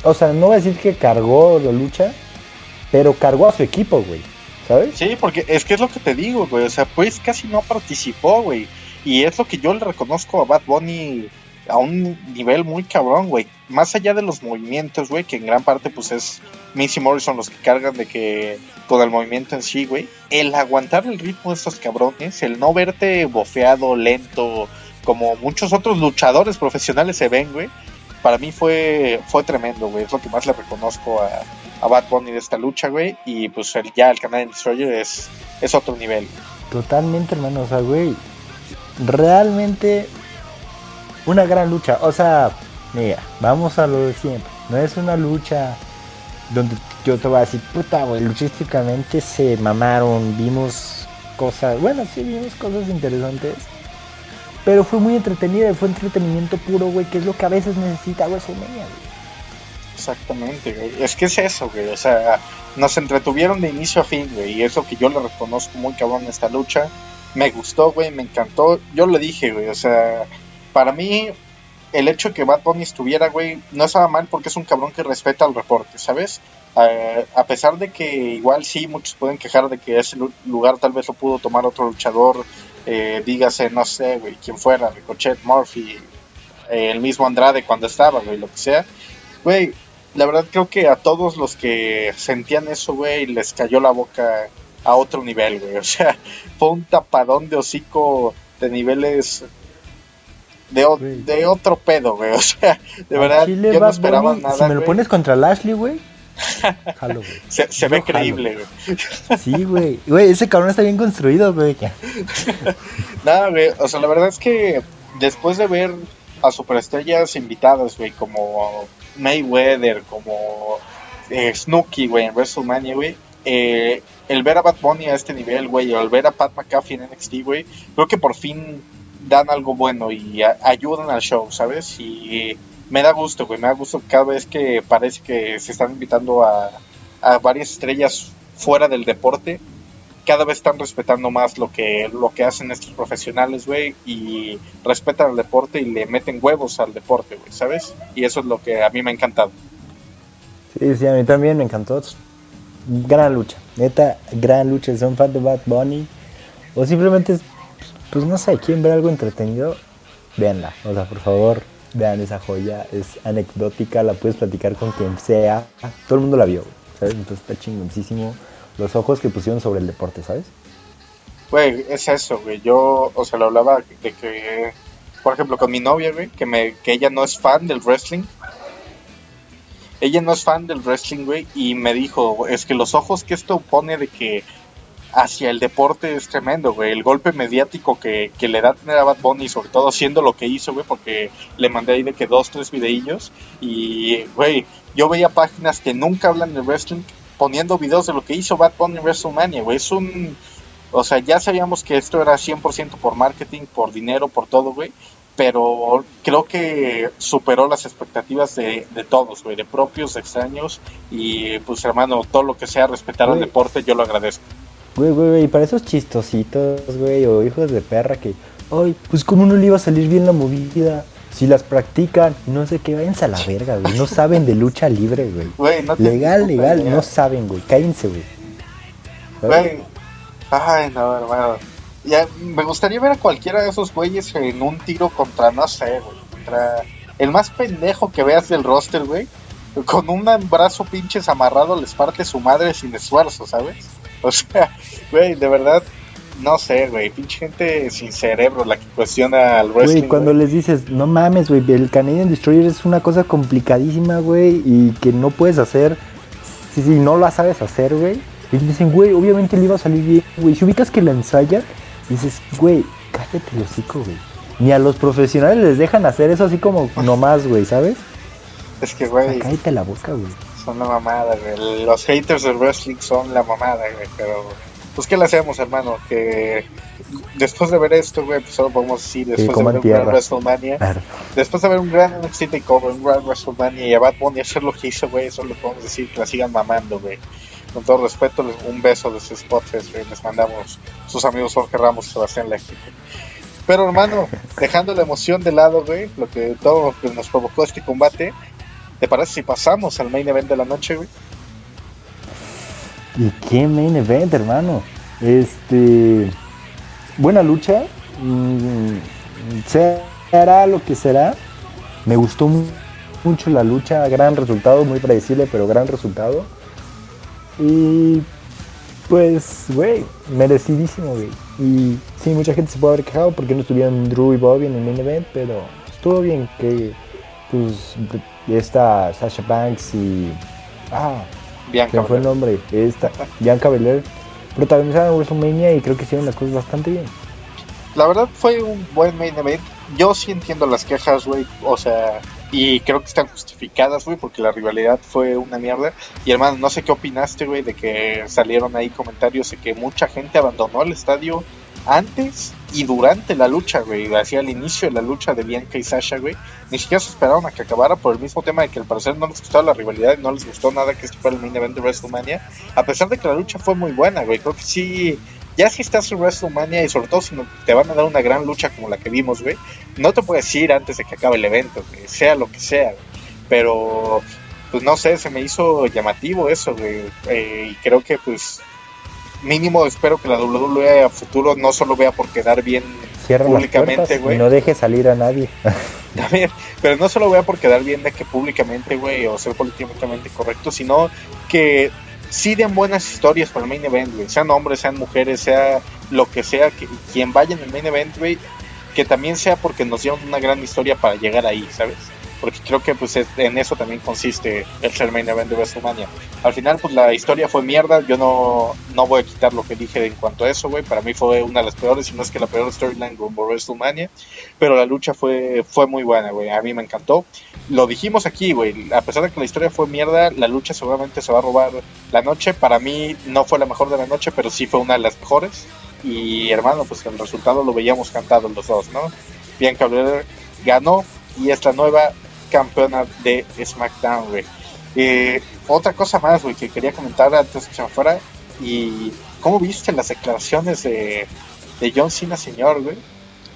O sea, no voy a decir que cargó la lucha, pero cargó a su equipo, güey. Sí, porque es que es lo que te digo, güey. O sea, pues casi no participó, güey. Y es lo que yo le reconozco a Bad Bunny a un nivel muy cabrón, güey. Más allá de los movimientos, güey, que en gran parte pues es Missy Morrison los que cargan de que todo el movimiento en sí, güey. El aguantar el ritmo de estos cabrones, el no verte bofeado, lento, como muchos otros luchadores profesionales se ven, güey. Para mí fue, fue tremendo, güey. Es lo que más le reconozco a, a Bad Bunny de esta lucha, güey. Y pues el, ya el canal Destroyer es, es otro nivel. Totalmente, hermano. O sea, güey. Realmente una gran lucha. O sea, mira, vamos a lo de siempre. No es una lucha donde yo te voy a decir, puta, güey, luchísticamente se mamaron, vimos cosas, bueno, sí, vimos cosas interesantes. Pero fue muy entretenida, fue entretenimiento puro, güey, que es lo que a veces necesita WrestleMania, güey. Exactamente, güey. Es que es eso, güey. O sea, nos entretuvieron de inicio a fin, güey. Y eso que yo le reconozco muy cabrón en esta lucha. Me gustó, güey, me encantó. Yo lo dije, güey. O sea, para mí, el hecho de que Bad Bunny estuviera, güey, no estaba mal porque es un cabrón que respeta el reporte, ¿sabes? a pesar de que igual sí, muchos pueden quejar de que ese lugar tal vez lo pudo tomar otro luchador, eh, dígase, no sé, güey, quién fuera, Ricochet, Murphy, el mismo Andrade cuando estaba, güey, lo que sea. Güey, la verdad creo que a todos los que sentían eso, güey, les cayó la boca a otro nivel, güey. O sea, fue un tapadón de hocico de niveles de, de otro pedo, güey. O sea, de verdad, yo no esperaba nada. Si me lo pones contra Lashley, güey. Jalo, güey. Se, se ve creíble, güey. Sí, güey. Güey, ese cabrón está bien construido, güey. Nada, güey. O sea, la verdad es que después de ver a superestrellas invitadas, güey, como Mayweather, como eh, Snooki, güey, en WrestleMania, güey, eh, el ver a Bad Bunny a este nivel, güey, o el ver a Pat McAfee en NXT, güey, creo que por fin dan algo bueno y ayudan al show, ¿sabes? Y me da gusto, güey, me da gusto cada vez que parece que se están invitando a, varias estrellas fuera del deporte, cada vez están respetando más lo que, lo que hacen estos profesionales, güey, y respetan el deporte y le meten huevos al deporte, güey, ¿sabes? Y eso es lo que a mí me ha encantado. Sí, sí, a mí también me encantó. Gran lucha, neta, gran lucha. Son fan de Bad Bunny o simplemente pues no sé, quieren ver algo entretenido, véanla. O sea, por favor, vean esa joya. Es anecdótica, la puedes platicar con quien sea. Todo el mundo la vio, ¿sabes? Entonces está chingoncísimo los ojos que pusieron sobre el deporte, ¿sabes? Güey, es eso, güey. Yo, o sea, lo hablaba de que, por ejemplo, con mi novia, güey, que, me, que ella no es fan del wrestling. Ella no es fan del wrestling, güey, y me dijo, es que los ojos que esto pone de que hacia el deporte es tremendo, güey. El golpe mediático que, le da tener a Bad Bunny, sobre todo haciendo lo que hizo, güey, porque le mandé ahí de que dos, tres videillos. Y, güey, yo veía páginas que nunca hablan de wrestling poniendo videos de lo que hizo Bad Bunny en WrestleMania, güey. Es un. O sea, ya sabíamos que esto era 100% por marketing, por dinero, por todo, güey. Pero creo que superó las expectativas de, de todos, güey, de propios, de extraños. Y pues, hermano, todo lo que sea respetar al deporte, yo lo agradezco. Güey, güey, güey, para esos chistositos, güey, o hijos de perra que, ay, pues cómo no le iba a salir bien la movida. Si las practican, no sé qué, váyanse a la verga, güey. No saben de lucha libre, güey. legal, legal, no saben, güey. Cállense, güey. Güey. Ay, no, hermano. Ya, me gustaría ver a cualquiera de esos güeyes en un tiro contra, no sé, güey. Contra el más pendejo que veas del roster, güey. Con un brazo pinches amarrado les parte su madre sin esfuerzo, ¿sabes? O sea, güey, de verdad, no sé, güey, pinche gente sin cerebro la que cuestiona al wrestling. Güey, cuando les dices, no mames, güey, el Canadian Destroyer es una cosa complicadísima, güey, y que no puedes hacer si, si no la sabes hacer, güey. Y dicen, güey, obviamente le iba a salir bien, güey. Si ubicas que la ensayan, dices, güey, cállate el hocico, güey. Ni a los profesionales les dejan hacer eso así como nomás, güey, ¿sabes? Es que, güey. cállate la boca, güey son la mamada, güey. Los haters del wrestling son la mamada, güey. Pero, pues, ¿qué le hacemos, hermano? Que después de ver esto, güey, pues solo podemos decir, después de ver un gran WrestleMania, después de ver un gran NXT Cover, un gran WrestleMania y a Bad Bunny hacer lo que hizo, güey, solo podemos decir que la sigan mamando, güey. Con todo respeto, un beso de sus güey. Les mandamos sus amigos Jorge Ramos y Sebastián Léxico. Pero hermano, dejando la emoción de lado, güey, lo que todo lo que nos provocó este combate, ¿Te parece si pasamos al main event de la noche, güey? ¿Y qué main event, hermano? Este. Buena lucha. Mm, será lo que será. Me gustó mucho la lucha, gran resultado, muy predecible, pero gran resultado. Y pues, güey, merecidísimo, güey. Y sí, mucha gente se puede haber quejado porque no estuvieron Drew y Bobby en el main event, pero estuvo bien que, pues, esta Sasha Banks y. Ah, Bianca fue el nombre? Esta, Bianca Belair protagonizaron WrestleMania y creo que hicieron las cosas bastante bien. La verdad fue un buen main event. Yo sí entiendo las quejas, güey. O sea, y creo que están justificadas, güey, porque la rivalidad fue una mierda. Y hermano, no sé qué opinaste, güey, de que salieron ahí comentarios de que mucha gente abandonó el estadio antes y durante la lucha, güey, hacia el inicio de la lucha de Bianca y Sasha, güey, ni siquiera se esperaron a que acabara por el mismo tema de que al parecer no les gustaba la rivalidad y no les gustó nada que este fuera el main event de WrestleMania, a pesar de que la lucha fue muy buena, güey, creo que sí ya si estás en WrestleMania y sobre todo si te van a dar una gran lucha como la que vimos, güey, no te puedes ir antes de que acabe el evento, sea lo que sea, Pero, pues no sé, se me hizo llamativo eso, güey. Eh, y creo que, pues, mínimo espero que la WWE a futuro no solo vea por quedar bien públicamente, güey. No deje salir a nadie. pero no solo vea por quedar bien de que públicamente, güey, o ser políticamente correcto, sino que sí den buenas historias para el main event, güey. Sean hombres, sean mujeres, sea lo que sea, que quien vaya en el main event, güey, que también sea porque nos dieron una gran historia para llegar ahí, ¿sabes? Porque creo que pues en eso también consiste el ser main event de WrestleMania. Al final pues la historia fue mierda, yo no, no voy a quitar lo que dije en cuanto a eso, güey. Para mí fue una de las peores, si no es que la peor storyline rumbo WrestleMania. Pero la lucha fue, fue muy buena, güey. A mí me encantó. Lo dijimos aquí, güey. A pesar de que la historia fue mierda, la lucha seguramente se va a robar la noche. Para mí no fue la mejor de la noche, pero sí fue una de las mejores. Y hermano, pues el resultado lo veíamos cantado los dos, ¿no? Bianca ganó y es la nueva campeona de SmackDown, güey. Eh, otra cosa más, güey, que quería comentar antes que se me fuera. Y cómo viste las declaraciones de, de John Cena, señor, güey.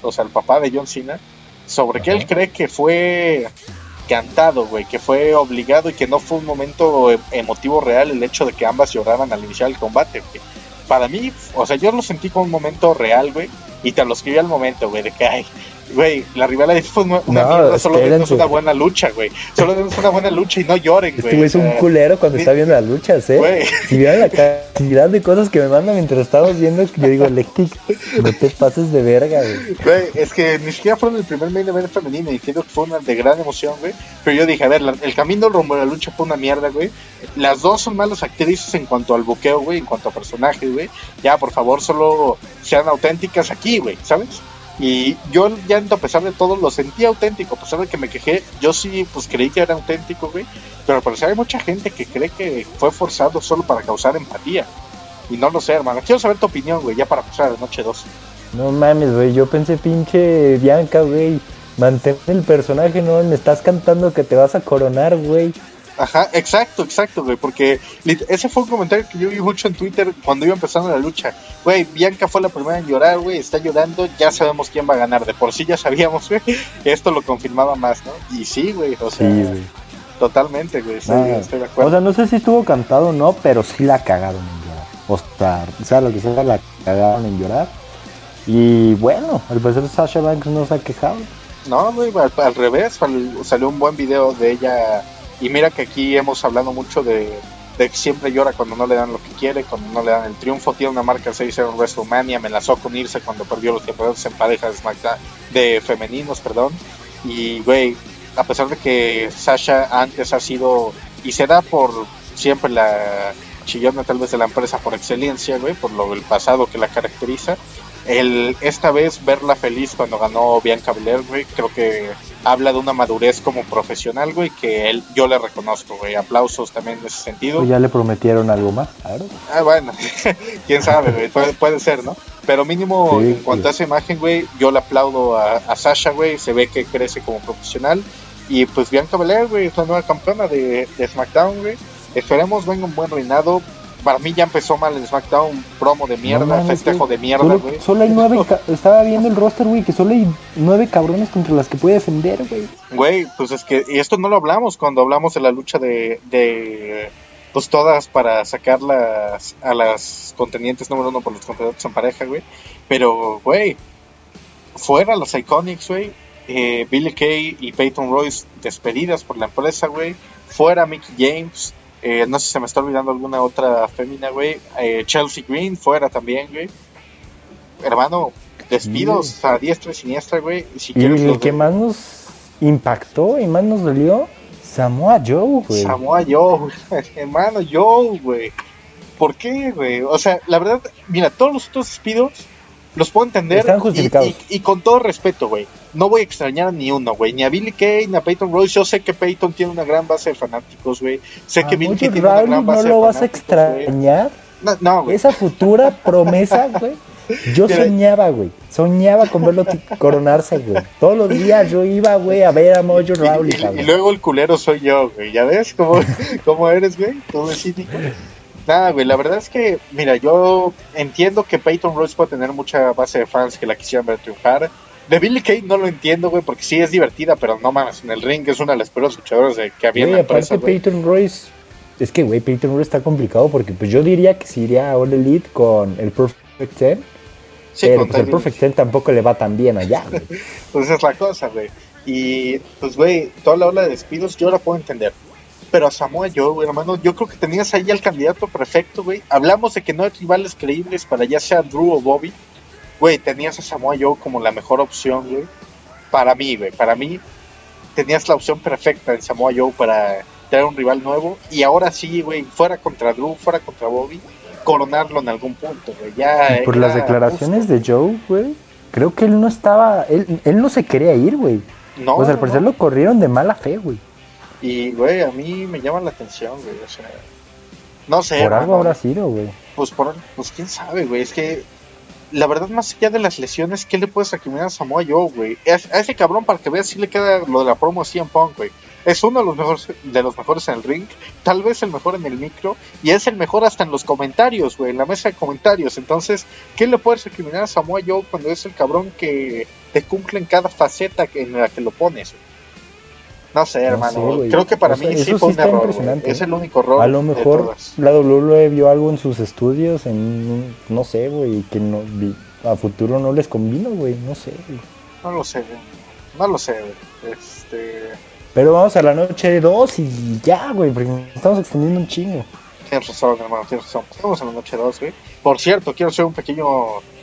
O sea, el papá de John Cena. Sobre que él cree que fue cantado, güey, que fue obligado y que no fue un momento emotivo real el hecho de que ambas lloraran al iniciar el combate, güey. Para mí, o sea, yo lo sentí como un momento real, güey, y te lo escribí al momento, güey, de que, ay, Güey, la rivalidad fue una, mierda, solo denos una buena lucha, güey. Solo denos una buena lucha y no lloren, güey. Este es un culero cuando está viendo las luchas, eh. Güey. Si vieran la cantidad de cosas que me mandan mientras estamos viendo, yo digo, Lectic, no te pases de verga, güey. Güey, es que ni siquiera fueron el primer main event femenino y creo que fue una de gran emoción, güey. Pero yo dije, a ver, el camino rumbo a la lucha fue una mierda, güey. Las dos son malas actrices en cuanto al buqueo, güey, en cuanto a personajes, güey. Ya, por favor, solo sean auténticas aquí, güey, ¿sabes? Y yo ya a pesar de todo lo sentí auténtico, a pesar de que me quejé, yo sí pues creí que era auténtico, güey. Pero al parecer hay mucha gente que cree que fue forzado solo para causar empatía. Y no lo sé, hermano. Quiero saber tu opinión, güey, ya para pasar a la noche 2. No mames, güey, yo pensé pinche Bianca, güey. Mantén el personaje, no me estás cantando que te vas a coronar, güey. Ajá, exacto, exacto, güey, porque ese fue un comentario que yo vi mucho en Twitter cuando iba empezando la lucha. Güey, Bianca fue la primera en llorar, güey, está llorando, ya sabemos quién va a ganar. De por sí ya sabíamos, güey, esto lo confirmaba más, ¿no? Y sí, güey, o sea, totalmente, güey, estoy, de acuerdo. O sea, no sé si estuvo cantado o no, pero sí la cagaron en llorar. O sea, o sea lo que sea, la cagaron en llorar. Y bueno, al parecer Sasha Banks no se ha quejado. No, güey, al, revés, salió un buen video de ella y mira que aquí hemos hablado mucho de, que siempre llora cuando no le dan lo que quiere, cuando no le dan el triunfo. Tiene una marca 6 en WrestleMania, amenazó con irse cuando perdió los campeonatos en parejas de femeninos, perdón. Y, güey, a pesar de que Sasha antes ha sido, y se da por siempre la chillona tal vez de la empresa por excelencia, güey, por lo el pasado que la caracteriza, el esta vez verla feliz cuando ganó Bianca Belair, güey, creo que habla de una madurez como profesional, güey, que él, yo le reconozco, güey. Aplausos también en ese sentido. Pues ya le prometieron algo más, Ah, bueno, quién sabe, güey, puede, ser, ¿no? Pero mínimo, en cuanto a esa imagen, güey, yo le aplaudo a, Sasha, güey, se ve que crece como profesional. Y pues Bianca Belair, güey, es la nueva campeona de, de SmackDown, güey. Esperemos venga un buen reinado para mí ya empezó mal en SmackDown, promo de mierda, festejo de mierda, güey. Solo, hay nueve, estaba viendo el roster, güey, que solo hay nueve cabrones contra las que puede defender, güey. Güey, pues es que, y esto no lo hablamos cuando hablamos de la lucha de, de pues todas para sacarlas a las contendientes número uno por los campeonatos en pareja, güey. Pero, güey, fuera los Iconics, güey, eh, Billy Kay y Peyton Royce despedidas por la empresa, güey. Fuera Mickey James. Eh, no sé si se me está olvidando alguna otra fémina, güey. Eh, Chelsea Green, fuera también, güey. Hermano, despidos a diestra y siniestra, güey. Si y el que más nos impactó y más nos dolió, Samoa Joe, güey. Samoa Joe, hermano, Joe, güey. ¿Por qué, güey? O sea, la verdad, mira, todos los otros despidos los puedo entender. Están justificados. Y, con todo respeto, güey. No voy a extrañar ni uno, güey. Ni a Billy Kay, ni a Peyton Royce. Yo sé que Peyton tiene una gran base de fanáticos, güey. Sé que Billy Kay tiene una gran base ¿No lo vas a extrañar? No, güey. Esa futura promesa, güey. Yo soñaba, güey. Soñaba con verlo coronarse, güey. Todos los días yo iba, güey, a ver a Mojo Rawley, y, y, luego el culero soy yo, güey. ¿Ya ves cómo, cómo eres, güey? Todo cínico. Nada, güey, la verdad es que, mira, yo entiendo que Peyton Royce puede tener mucha base de fans que la quisieran ver triunfar. De Billy Kay no lo entiendo, güey, porque sí es divertida, pero no mames, en el ring es una de las peores luchadoras de, que había en la aparte Peyton Royce, es que, güey, Peyton Royce está complicado porque pues yo diría que si iría a All Elite con el Perfect Ten, sí, pero pues, el Perfect Ten tampoco le va tan bien allá, güey. pues es la cosa, güey. Y, pues, güey, toda la ola de despidos yo la puedo entender pero a Samoa Joe, güey, hermano, yo creo que tenías ahí al candidato perfecto, güey. Hablamos de que no hay rivales creíbles para ya sea Drew o Bobby. Güey, tenías a Samoa Joe como la mejor opción, güey. Para mí, güey, para mí tenías la opción perfecta en Samoa Joe para tener un rival nuevo. Y ahora sí, güey, fuera contra Drew, fuera contra Bobby, coronarlo en algún punto, güey. Ya por las declaraciones de Joe, güey, creo que él no estaba, él, él no se quería ir, güey. No, pues al parecer lo corrieron de mala fe, güey. Y, güey, a mí me llama la atención, güey. O sea, no sé. Por algo habrá sido, güey. Pues, por, pues quién sabe, güey. Es que, la verdad, más allá de las lesiones, ¿qué le puedes recriminar a Samoa Joe, güey? A ese cabrón, para que veas si le queda lo de la promo en Punk, güey. Es uno de los, mejores, de los mejores en el ring, tal vez el mejor en el micro, y es el mejor hasta en los comentarios, güey, en la mesa de comentarios. Entonces, ¿qué le puedes recriminar a Samoa Joe cuando es el cabrón que te cumple en cada faceta en la que lo pones? No sé, hermano. Creo que para mí sí fue un error. Es el único error. A lo mejor la WWE vio algo en sus estudios, en no sé, güey, que no, a futuro no les convino, güey. No sé, güey. No lo sé, No lo sé, güey. Este. Pero vamos a la noche 2 y ya, güey, porque estamos extendiendo un chingo. Tienes razón, hermano, tienes razón. Vamos a la noche 2, güey. Por cierto, quiero hacer un pequeño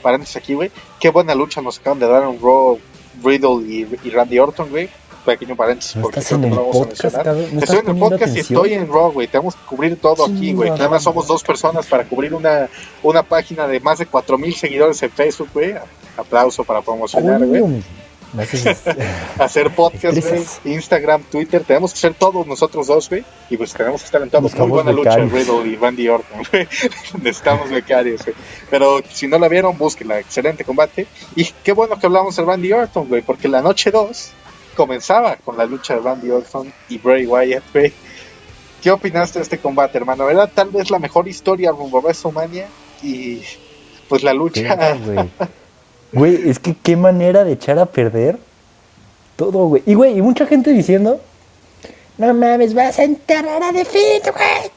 paréntesis aquí, güey. Qué buena lucha nos acaban de dar un Raw, Riddle y, y Randy Orton, güey pequeño paréntesis porque estás en el podcast, Estoy en el podcast y estoy en Raw, güey. Tenemos que cubrir todo aquí, güey. Además somos dos personas para cubrir una, una página de más de 4000 seguidores en Facebook, güey. Aplauso para promocionar, güey. hacer podcast, güey, Instagram, Twitter, tenemos que ser todos nosotros dos, güey, y pues tenemos que estar en todo. Muy buena lucha, Riddle y Randy Orton, güey. Necesitamos becarios, güey. Pero si no la vieron, búsquenla, excelente combate. Y qué bueno que hablamos de Randy Orton, güey, porque la noche 2 comenzaba con la lucha de Randy Orton y Bray Wyatt, ¿Qué opinaste de este combate, hermano? Era tal vez la mejor historia rumbo a WrestleMania y pues la lucha. Güey, es que qué manera de echar a perder todo, güey. Y güey, y mucha gente diciendo, no mames, vas a enterrar a The güey.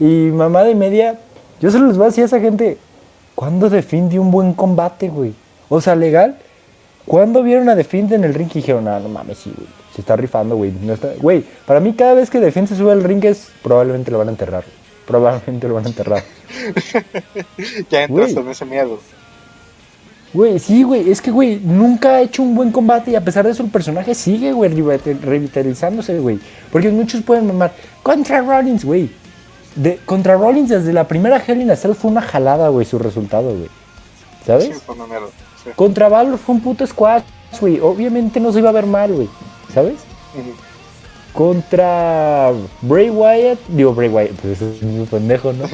Y mamá de media, yo se los voy a decir a esa gente, ¿cuándo The dio un buen combate, güey? O sea, legal, cuando vieron a Defend en el ring y dijeron, ah, no mames, sí, güey, se está rifando, güey. No Güey, para mí cada vez que Defend se sube al ring es probablemente lo van a enterrar. Probablemente lo van a enterrar. ya entras con ese miedo. Güey, sí, güey, es que, güey, nunca ha hecho un buen combate y a pesar de eso el personaje sigue, güey, revitalizándose, güey. Porque muchos pueden mamar, contra Rollins, güey. De, contra Rollins desde la primera Hell in a Cell fue una jalada, güey, su resultado, güey. ¿Sabes? Sí, Contra Valor fue un puto squash, güey. Obviamente no se iba a ver mal, güey. ¿Sabes? Contra Bray Wyatt, digo Bray Wyatt, pues eso es un pendejo, ¿no?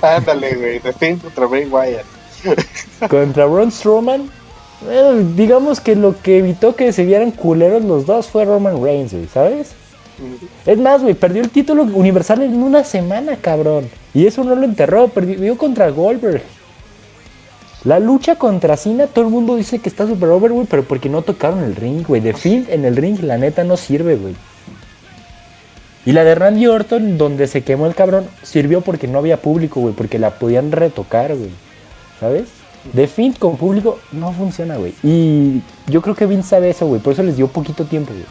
Ándale, güey, defiende contra Bray Wyatt. contra Braun Strowman, digamos que lo que evitó que se vieran culeros los dos fue Roman Reigns, güey, ¿sabes? Es más, güey, perdió el título universal en una semana, cabrón. Y eso no lo enterró, perdió contra Goldberg. La lucha contra Cena, todo el mundo dice que está super over, güey, pero porque no tocaron el ring, güey. De fin en el ring, la neta, no sirve, güey. Y la de Randy Orton, donde se quemó el cabrón, sirvió porque no había público, güey, porque la podían retocar, güey. ¿Sabes? De fin con público no funciona, güey. Y yo creo que Vince sabe eso, güey. Por eso les dio poquito tiempo, güey.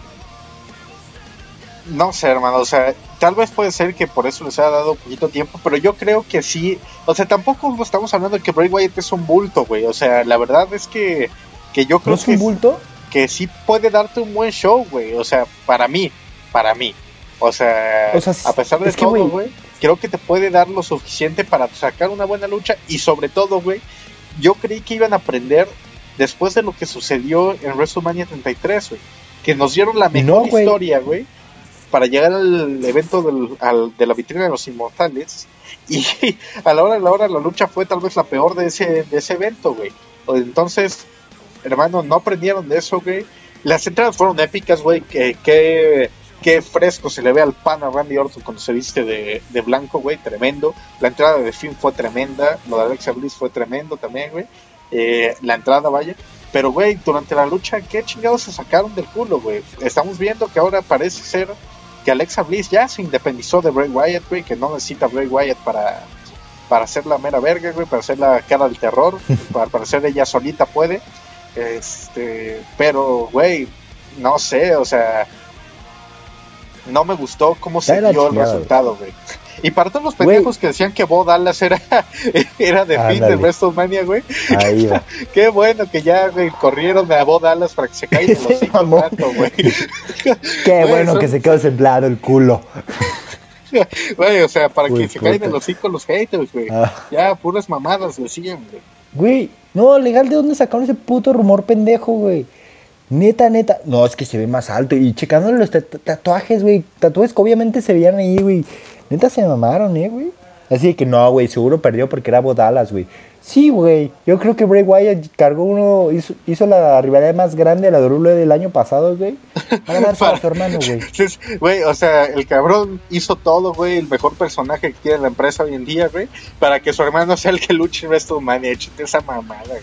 No sé, hermano, o sea, tal vez puede ser que por eso les haya dado poquito tiempo, pero yo creo que sí, o sea, tampoco estamos hablando de que Bray Wyatt es un bulto, güey, o sea, la verdad es que, que yo creo ¿No es un bulto? que sí puede darte un buen show, güey, o sea, para mí, para mí, o sea, a pesar de todo, güey, creo que te puede dar lo suficiente para sacar una buena lucha y sobre todo, güey, yo creí que iban a aprender después de lo que sucedió en WrestleMania 33, güey, que nos dieron la mejor historia, güey para llegar al evento de la vitrina de los inmortales. Y a la hora de la hora la lucha fue tal vez la peor de ese, de ese evento, güey. Entonces, hermano, no aprendieron de eso, güey. Las entradas fueron épicas, güey. Que, que, fresco se le ve al pan a Randy Orton cuando se viste de, de blanco, güey. Tremendo. La entrada de Finn fue tremenda. Lo de Alexa Bliss fue tremendo también, güey. Eh, la entrada, vaya. Pero, güey, durante la lucha, ¿qué chingados se sacaron del culo, güey? Estamos viendo que ahora parece ser que Alexa Bliss ya se independizó de Bray Wyatt, güey, que no necesita Bray Wyatt para, para hacer la mera verga, güey, para hacer la cara del terror, para, para ser ella solita puede. Este, pero, güey, no sé, o sea, no me gustó cómo se dio el resultado, güey. Y para todos los pendejos que decían que Bo Dallas era, era de fin de WrestleMania, güey. Ahí va. Qué bueno que ya, güey, corrieron a Bo Dallas para que se caiga el hocico güey. Qué bueno que se quedó sembrado el culo. Güey, o sea, para que se caigan los hocico los haters, güey. Ah. Ya, puras mamadas le siguen, güey. Güey, no, legal, ¿de dónde sacaron ese puto rumor pendejo, güey? Neta, neta. No, es que se ve más alto. Y checándole los tatuajes, güey. Tatuajes que obviamente se veían ahí, güey. Neta se mamaron, eh, güey. Así que no, güey, seguro perdió porque era Bodalas, güey. Sí, güey. Yo creo que Bray Wyatt cargó uno, hizo, la rivalidad más grande, la de Orule del año pasado, güey. Para darse a su hermano, güey. Güey, o sea, el cabrón hizo todo, güey, el mejor personaje que tiene la empresa hoy en día, güey, para que su hermano sea el que luche en WrestleMania. Échate esa mamada, güey.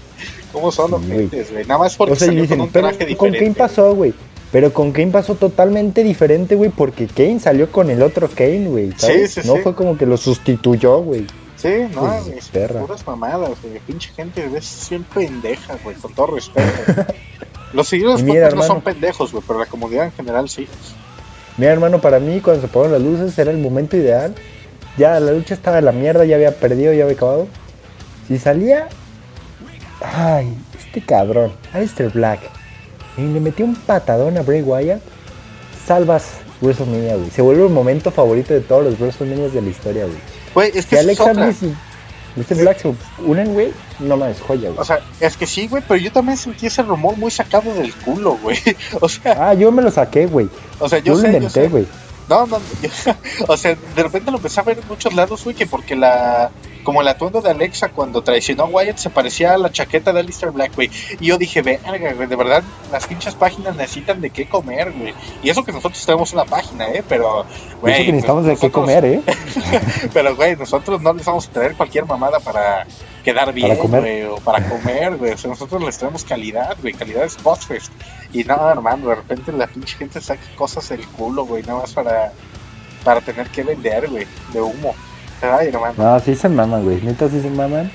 ¿Cómo son los gentes, güey? Nada más porque o sea, salió con un traje diferente. ¿Con quién pasó, güey? Pero con Kane pasó totalmente diferente, güey, porque Kane salió con el otro Kane, güey. Sí, sí, no fue como que lo sustituyó, güey. Sí, no, es puras mamadas, güey. Pinche gente es siempre pendeja, güey, con todo respeto. Los seguidores no son pendejos, güey, pero la comunidad en general sí. Mira, hermano, para mí cuando se ponen las luces era el momento ideal. Ya la lucha estaba en la mierda, ya había perdido, ya había acabado. Si salía. Ay, este cabrón, Alistair Black y le metió un patadón a Bray Wyatt, salvas WrestleMania, güey. Se vuelve un momento favorito de todos los WrestleMania de la historia, güey. Güey, es que si y Mr. Black se unen, güey, no más, joya, güey. O sea, es que sí, güey, pero yo también sentí ese rumor muy sacado del culo, güey. O sea. Ah, yo me lo saqué, güey. O sea, yo, yo lo inventé, güey. No, no, o sea, de repente lo empecé a ver en muchos lados, güey, que porque la, como el atuendo de Alexa cuando traicionó a Wyatt se parecía a la chaqueta de Alistair Black, güey. Y yo dije, verga, güey, de verdad, las pinches páginas necesitan de qué comer, güey. Y eso que nosotros tenemos una página, ¿eh? Pero, güey. Eso que necesitamos de qué comer, ¿eh? pero, güey, nosotros no les vamos a traer cualquier mamada para quedar bien, güey, o para comer, güey. O sea, nosotros les traemos calidad, güey, calidad es Spotfest. Y nada, hermano, de repente la pinche gente saca cosas del culo, güey, nada más para, para tener que vender, güey, de humo. Ay, No, sí se maman, güey. Neta, sí se maman.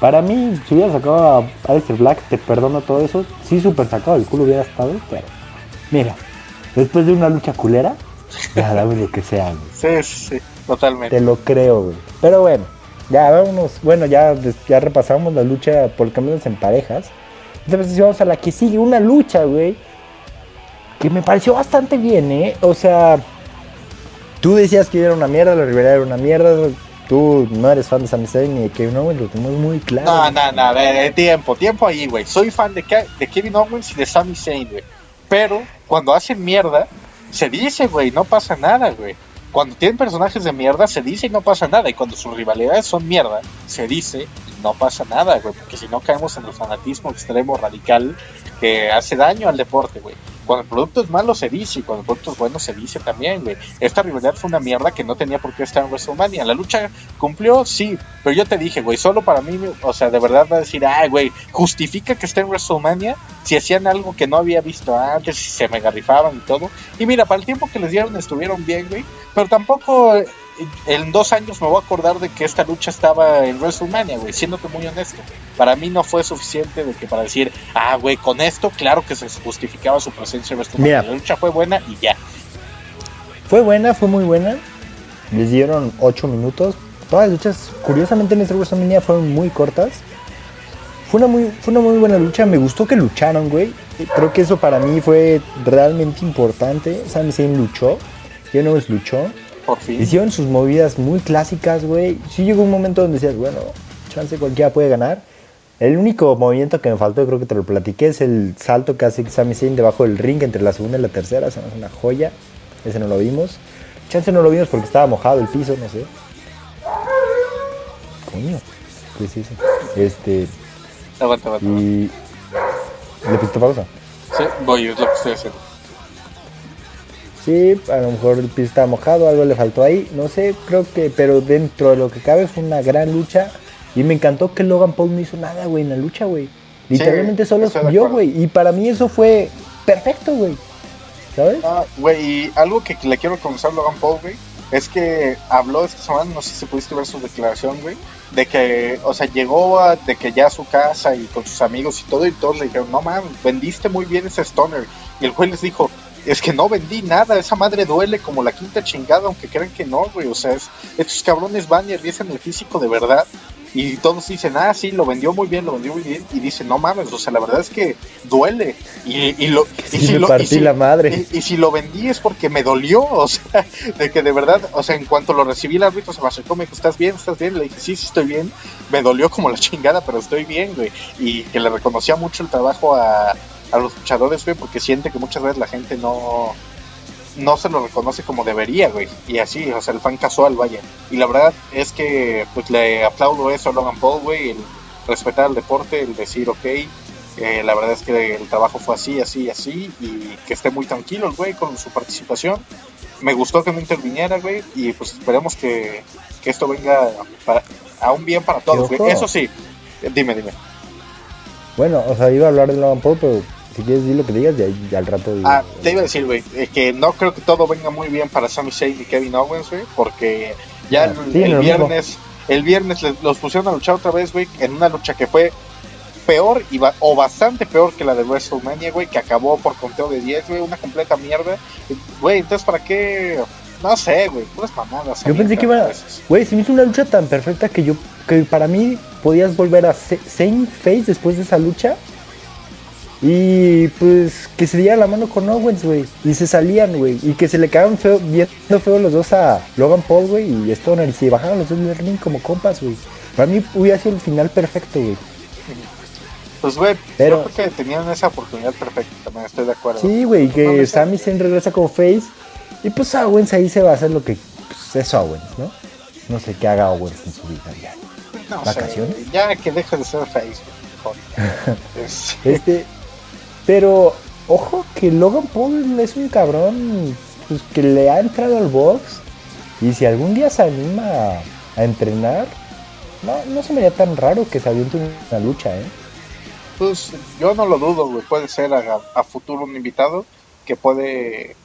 Para mí, si hubiera sacado a Alistair Black, te perdono todo eso. Sí, súper sacado el culo hubiera estado, pero. Mira, después de una lucha culera, ya dame lo que sea, güey. Sí, sí, totalmente. Te lo creo, güey. Pero bueno, ya vámonos. Bueno, ya, ya repasamos la lucha por camiones en parejas. Entonces, vamos a la que sigue, una lucha, güey. Que me pareció bastante bien, ¿eh? O sea, Tú decías que era una mierda, la rivalidad era una mierda. Tú no eres fan de Sami Zayn ni de Kevin Owens, lo tenemos muy claro. No, no, no, de, tiempo, tiempo ahí, güey. Soy fan de, de Kevin Owens y de Sami Zayn, güey. Pero cuando hacen mierda, se dice, güey, no pasa nada, güey. Cuando tienen personajes de mierda, se dice y no pasa nada. Y cuando sus rivalidades son mierda, se dice y no pasa nada, güey. Porque si no caemos en el fanatismo extremo radical que hace daño al deporte, güey cuando el producto es malo se dice y cuando el producto es bueno se dice también, güey. Esta rivalidad fue una mierda que no tenía por qué estar en WrestleMania. La lucha cumplió, sí, pero yo te dije, güey, solo para mí, o sea, de verdad va a decir, ay, güey, justifica que esté en WrestleMania si hacían algo que no había visto antes, si se me garrifaban y todo. Y mira, para el tiempo que les dieron estuvieron bien, güey, pero tampoco en dos años me voy a acordar de que esta lucha estaba en WrestleMania, güey, siéndote muy honesto. Para mí no fue suficiente de que para decir, ah, güey, con esto, claro que se justificaba su presencia en WrestleMania. La lucha fue buena y ya. Fue buena, fue muy buena. Les dieron ocho minutos. Todas las luchas, curiosamente en esta WrestleMania fueron muy cortas. Fue una muy, fue una muy buena lucha. Me gustó que lucharon, güey. Creo que eso para mí fue realmente importante. Sami Zayn luchó. Yo no luchó. Por fin. Hicieron sus movidas muy clásicas, güey. Sí llegó un momento donde decías, bueno, chance cualquiera puede ganar. El único movimiento que me faltó, creo que te lo platiqué, es el salto que hace Sami Zayn debajo del ring entre la segunda y la tercera. es una joya. Ese no lo vimos. Chance no lo vimos porque estaba mojado el piso, no sé. Coño. ¿Qué es eso? Este. Aguanta, aguanta. Y. ¿Le pusiste pausa? Sí, voy, es lo que estoy haciendo. Sí, a lo mejor el piso estaba mojado, algo le faltó ahí, no sé, creo que, pero dentro de lo que cabe fue una gran lucha. Y me encantó que Logan Paul no hizo nada, güey, en la lucha, güey. Literalmente solo subió, güey. Y para mí eso fue perfecto, güey. ¿Sabes? Ah, güey, y algo que le quiero conocer a Logan Paul, güey, es que habló esta semana, no sé si pudiste ver su declaración, güey, de que, o sea, llegó a, de que ya a su casa y con sus amigos y todo, y todos le dijeron, no mames, vendiste muy bien ese stoner. Y el güey les dijo, es que no vendí nada, esa madre duele como la quinta chingada, aunque crean que no, güey, o sea, estos cabrones van y arriesgan el físico de verdad y todos dicen, ah, sí, lo vendió muy bien, lo vendió muy bien. Y dicen, no mames, o sea, la verdad es que duele. Y, lo, y si lo, partí la madre. Y, si lo vendí es porque me dolió, o sea, de que de verdad, o sea, en cuanto lo recibí el árbitro se me acercó, me dijo, ¿estás bien? ¿Estás bien? Le dije, sí, sí, estoy bien. Me dolió como la chingada, pero estoy bien, güey. Y que le reconocía mucho el trabajo a, a los luchadores, güey, porque siente que muchas veces la gente no no se lo reconoce como debería, güey. Y así, o sea, el fan casual, vaya. Y la verdad es que, pues le aplaudo eso a Logan Paul, güey, el respetar el deporte, el decir, ok, eh, la verdad es que el trabajo fue así, así, así, y que esté muy tranquilo el güey con su participación. Me gustó que no interviniera, güey, y pues esperemos que, que esto venga para, a un bien para todos, güey. Eso sí, dime, dime. Bueno, o sea, iba a hablar de Logan Paul, pero si quieres decir lo que digas, y al rato. Ah, te iba a decir, güey, eh, que no creo que todo venga muy bien para Sami Zayn y Kevin Owens, güey, porque ya ah, el, viernes, el viernes los pusieron a luchar otra vez, güey, en una lucha que fue peor y o bastante peor que la de WrestleMania, güey, que acabó por conteo de 10, güey, una completa mierda. Güey, entonces, ¿para qué? No sé, güey, puras mamadas. Yo pensé que iba. Güey, se me hizo una lucha tan perfecta que yo. que para mí podías volver a Zayn Face después de esa lucha y pues que se diera la mano con Owens, güey. Y se salían, güey. Y que se le quedaban feo, viendo feo los dos a Logan Paul, güey, y Stoner. Y se bajaron los dos del ring como compas, güey. Para mí hubiera sido el final perfecto, güey. Pues, güey, Pero, yo creo que tenían esa oportunidad perfecta, también estoy de acuerdo. Sí, güey, que Sami Zayn regresa como face. Y pues Owens ahí se va a hacer lo que pues, es Owens, ¿no? No sé qué haga Owens en su vida ya. ¿Vacaciones? ya que deje de ser face, este, pero, ojo que Logan Paul es un cabrón pues, que le ha entrado al box. Y si algún día se anima a, entrenar, no, no se me haría tan raro que se aviente una lucha, ¿eh? Pues yo no lo dudo, güey. Puede ser a, futuro un invitado que puede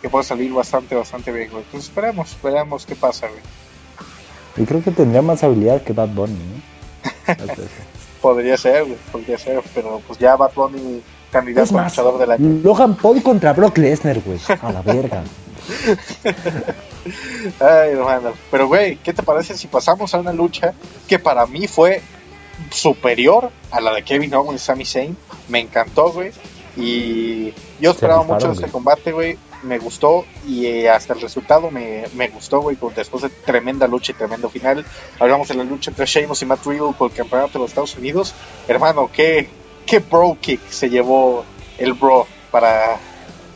que puede salir bastante, bastante bien, güey. Entonces esperemos, esperemos qué pasa, güey. Y creo que tendría más habilidad que Bad Bunny, ¿no? podría ser, güey, podría ser, pero pues ya Bad Bunny candidato luchador del año. Logan Paul contra Brock Lesnar, güey. A la verga. Ay, hermano. Pero, güey, ¿qué te parece si pasamos a una lucha que para mí fue superior a la de Kevin Owens y Sami Zayn? Me encantó, güey. Y yo esperaba mucho de este combate, güey. Me gustó y eh, hasta el resultado me, me gustó, güey. Después de tremenda lucha y tremendo final. Hablamos de la lucha entre Sheamus y Matt Riddle por el campeonato de los Estados Unidos. Hermano, qué, qué bro kick se llevó el bro para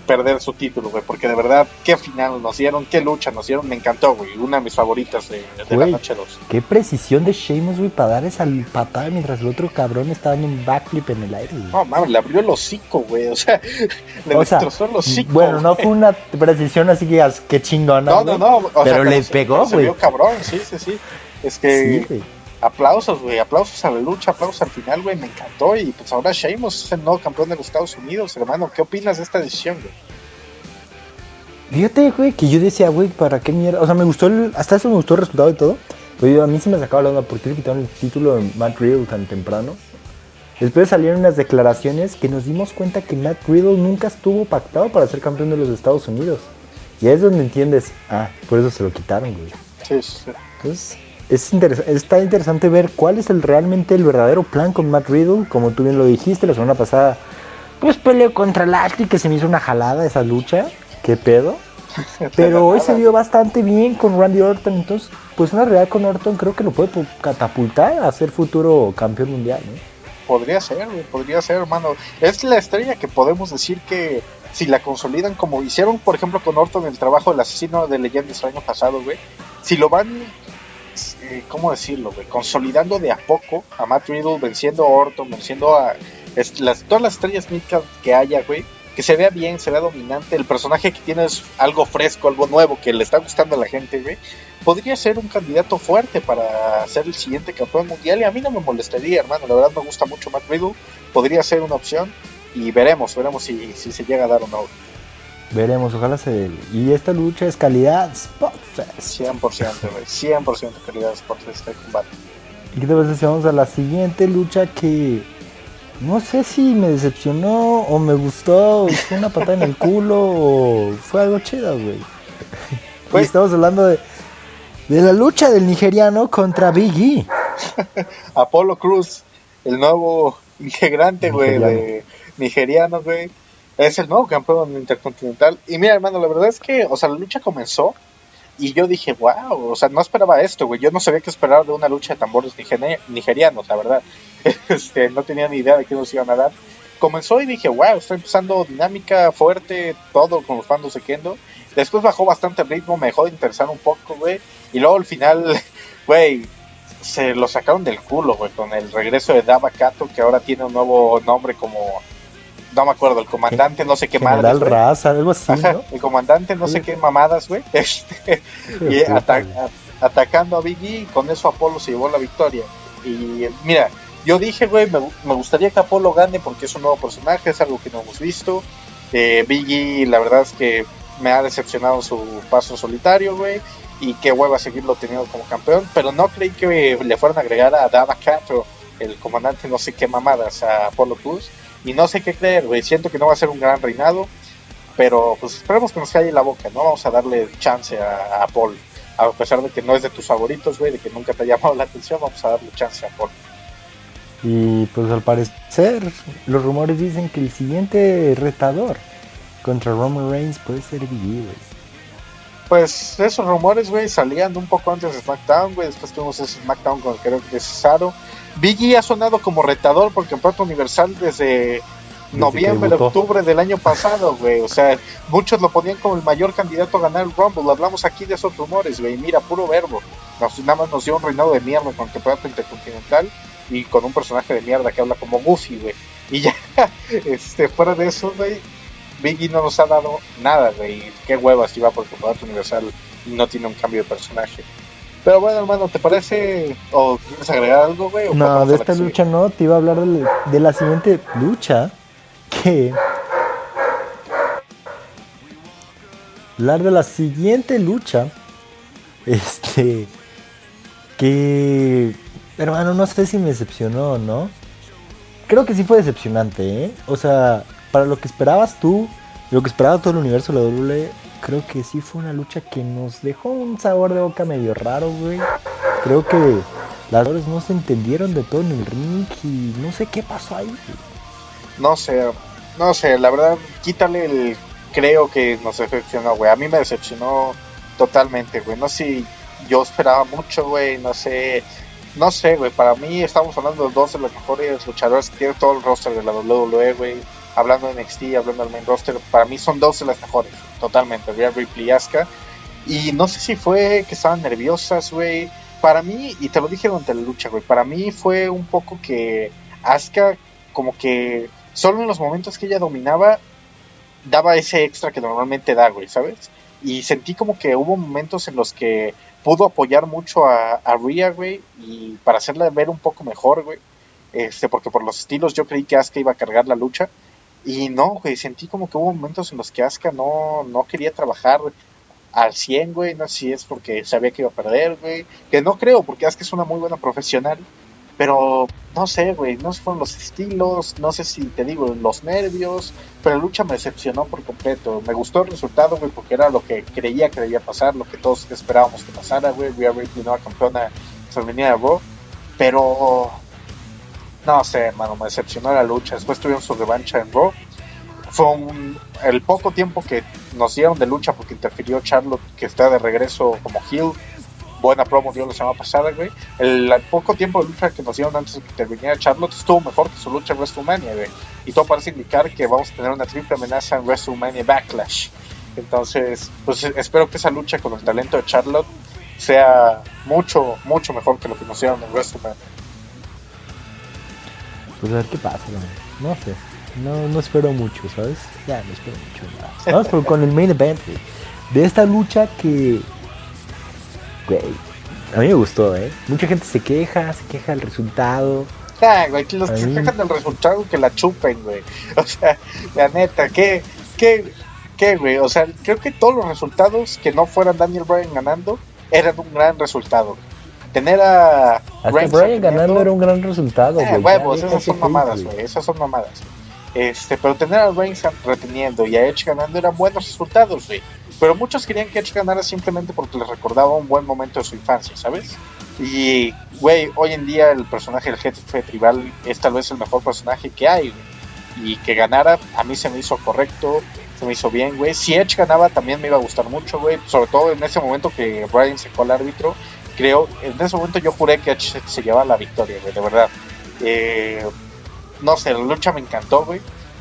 perder su título, güey, porque de verdad, qué final nos dieron, qué lucha nos dieron, me encantó, güey, una de mis favoritas de, la noche 2. Qué precisión de Sheamus, güey, para dar esa patada mientras el otro cabrón estaba dando un backflip en el aire, No, mames, le abrió el hocico, güey, o sea, le destrozó el hocico. Bueno, no fue una precisión así que, qué chingona, No, no, no, pero le pegó, güey. Se cabrón, sí, sí, sí. Es que aplausos, güey, aplausos a la lucha, aplausos al final, güey, me encantó. Y pues ahora Sheamus es el nuevo campeón de los Estados Unidos, hermano. ¿Qué opinas de esta decisión, güey? Fíjate, güey, que yo decía, güey, ¿para qué mierda? O sea, me gustó, el, hasta eso me gustó el resultado y todo. Pero a mí se me sacaba la onda, ¿por qué le quitaron el título de Matt Riddle tan temprano? Después salieron unas declaraciones que nos dimos cuenta que Matt Riddle nunca estuvo pactado para ser campeón de los Estados Unidos. Y ahí es donde entiendes, ah, por eso se lo quitaron, güey. Sí, sí. Entonces, es interes está interesante ver cuál es el realmente el verdadero plan con Matt Riddle. Como tú bien lo dijiste la semana pasada, pues peleó contra Lashley, que se me hizo una jalada esa lucha. ¿Qué pedo? Pero hoy se vio bastante bien con Randy Orton. Entonces, pues una realidad con Orton creo que lo puede catapultar a ser futuro campeón mundial. ¿no? Podría ser, podría ser, hermano. Es la estrella que podemos decir que si la consolidan como hicieron, por ejemplo, con Orton el trabajo del asesino de leyendas el año pasado, güey. Si lo van, eh, ¿cómo decirlo, güey? Consolidando de a poco a Matt Riddle, venciendo a Orton, venciendo a todas las estrellas midcard que haya, güey que se vea bien, se vea dominante, el personaje que tiene es algo fresco, algo nuevo, que le está gustando a la gente, güey, podría ser un candidato fuerte para ser el siguiente campeón mundial y a mí no me molestaría, hermano, la verdad me gusta mucho Matt Riddle, podría ser una opción y veremos, veremos si, si se llega a dar o no. Veremos, ojalá se dé. Y esta lucha es calidad Spotfest. 100%, güey, 100% calidad Spotfest este combate. Y te si vamos a la siguiente lucha que no sé si me decepcionó o me gustó, fue una patada en el culo o fue algo chido, güey. estamos hablando de, de la lucha del nigeriano contra Biggie. Apolo Cruz, el nuevo integrante, güey, de nigeriano, güey. Es el nuevo campeón intercontinental. Y mira, hermano, la verdad es que, o sea, la lucha comenzó y yo dije, wow, o sea, no esperaba esto, güey. Yo no sabía qué esperar de una lucha de tambores nigerianos, la verdad. este, no tenía ni idea de qué nos iban a dar. Comenzó y dije, wow, está empezando dinámica, fuerte, todo con los bandos de Kendo. Después bajó bastante el ritmo, me dejó de interesar un poco, güey. Y luego al final, güey, se lo sacaron del culo, güey, con el regreso de Dava Kato, que ahora tiene un nuevo nombre como no me acuerdo, el comandante no sé qué mamadas. Raza, algo así. el comandante no sé qué mamadas, güey. Este, y atacando a Biggie, con eso Apolo se llevó la victoria. Y mira, yo dije, güey, me, gustaría que Apolo gane porque es un nuevo personaje, es algo que no hemos visto. Eh, Biggie, la verdad es que me ha decepcionado su paso solitario, güey. Y qué hueva seguirlo teniendo como campeón. Pero no creí que le fueran a agregar a Dava Cato, el comandante no sé qué mamadas, a Apolo Cruz y no sé qué creer, güey. Siento que no va a ser un gran reinado. Pero pues esperemos que nos calle la boca, ¿no? Vamos a darle chance a, Paul. A pesar de que no es de tus favoritos, güey, de que nunca te ha llamado la atención, vamos a darle chance a Paul. Y pues al parecer, los rumores dicen que el siguiente retador contra Roman Reigns puede ser Biggie, güey. Pues esos rumores, güey, salían un poco antes de SmackDown, güey. Después tuvimos ese SmackDown con creo que es Cesaro. Biggie ha sonado como retador porque en Campeonato Universal desde, noviembre, octubre del año pasado, güey. O sea, muchos lo ponían como el mayor candidato a ganar el Rumble. Hablamos aquí de esos rumores, güey. Mira, puro verbo. Nos, nada más nos dio un reinado de mierda con el campeonato intercontinental y con un personaje de mierda que habla como Goofy, güey. Y ya, este, fuera de eso, güey, Biggie no nos ha dado nada, güey. Qué huevas iba por el campeonato universal y no tiene un cambio de personaje. Pero bueno, hermano, ¿te parece? ¿O quieres agregar algo, güey? No, de esta lucha no, te iba a hablar de, la siguiente lucha. Que. Hablar de la siguiente lucha. Este. Que. Hermano, no sé si me decepcionó o no. Creo que sí fue decepcionante, ¿eh? O sea, para lo que esperabas tú, lo que esperaba todo el universo de la WWE, creo que sí fue una lucha que nos dejó un sabor de boca medio raro, güey. Creo que las dos no se entendieron de todo en el ring y no sé qué pasó ahí. No sé, no sé, la verdad, quítale el creo que nos decepcionó, güey. A mí me decepcionó totalmente, güey. No sé yo esperaba mucho, güey, no sé. No sé, güey, para mí estamos hablando de dos de los mejores luchadores que tiene todo el roster de la WWE, güey hablando de NXT, hablando del main roster, para mí son dos de las mejores, totalmente, Rhea Ripley y Asuka. Y no sé si fue que estaban nerviosas, güey. Para mí, y te lo dije durante la lucha, güey, para mí fue un poco que Asuka, como que solo en los momentos que ella dominaba, daba ese extra que normalmente da, güey, ¿sabes? Y sentí como que hubo momentos en los que pudo apoyar mucho a, a Rhea, güey, y para hacerla ver un poco mejor, güey. Este, porque por los estilos yo creí que Asuka iba a cargar la lucha Y no, güey, sentí como que hubo momentos en los que Asuka no, no quería trabajar al 100, güey. No sé si es porque sabía que iba a perder, güey. Que no creo, porque Asuka es una muy buena profesional. Pero no sé, güey, no sé fueron los estilos, no sé si te digo, los nervios, pero la lucha me decepcionó por completo. Me gustó el resultado, güey, porque era lo que creía que debía pasar, lo que todos esperábamos que pasara, güey. Rhea Ripley, nueva campeona femenina de Raw. Pero no sé, hermano, me decepcionó la lucha. Después tuvieron su revancha en Raw. Fue un, el poco tiempo que nos dieron de lucha porque interfirió Charlotte, que está de regreso como heel buena promo dio la semana pasada, güey. El, poco tiempo de lucha que nos dieron antes de que interviniera Charlotte estuvo mejor que su lucha en WrestleMania, güey. Y todo parece indicar que vamos a tener una triple amenaza en WrestleMania Backlash. Entonces, pues espero que esa lucha con el talento de Charlotte sea mucho, mucho mejor que lo que nos dieron en WrestleMania. Pues a ver qué pasa, no, sé. No, no espero mucho, ¿sabes? Ya, no espero mucho. Vamos por, con el main event, De esta lucha que a mí me gustó, ¿eh? Mucha gente se queja, se queja del resultado. Ah, güey, los que se quejan del resultado que la chupen, güey. O sea, la neta, ¿qué, qué, qué, güey? O sea, creo que todos los resultados que no fueran Daniel Bryan ganando eran un gran resultado. Tener a Hasta Bryan ganando era un gran resultado, eh, huevos, esas son mamadas, güey. Esas son mamadas. Este, pero tener a Reigns reteniendo y a Edge ganando eran buenos resultados, güey. Pero muchos querían que Edge ganara simplemente porque les recordaba un buen momento de su infancia, ¿sabes? Y, güey, hoy en día el personaje del jefe tribal es tal vez el mejor personaje que hay, Y que ganara, a mí se me hizo correcto, se me hizo bien, güey. Si Edge ganaba, también me iba a gustar mucho, güey. Sobre todo en ese momento que Brian secó al árbitro. Creo, en ese momento yo juré que Edge se, llevaba la victoria, güey, de verdad. Eh, no sé, la lucha me encantó, güey.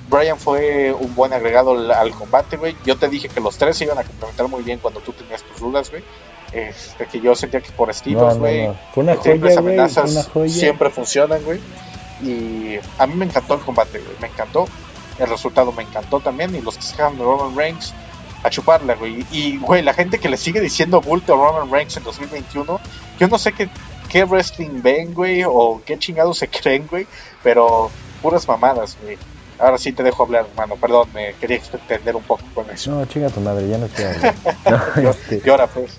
Brian fue un buen agregado al, combate, güey. Yo te dije que los tres se iban a complementar muy bien cuando tú tenías tus dudas, güey. Este, que yo sentía que por estilos, güey. Una joya, amenazas siempre funcionan, güey. Y a mí me encantó el combate, güey. Me encantó. El resultado me encantó también. Y los que se quedan de Roman Reigns a chuparla, güey. Y, güey, la gente que le sigue diciendo bulto a Roman Reigns en 2021, yo no sé qué, qué wrestling ven, güey, o qué chingados se creen, güey. Pero puras mamadas, güey. Ahora sí te dejo hablar, hermano. Perdón, me quería extender un poco con eso. No, chinga tu madre, ya no quiero hablar. y ahora pues.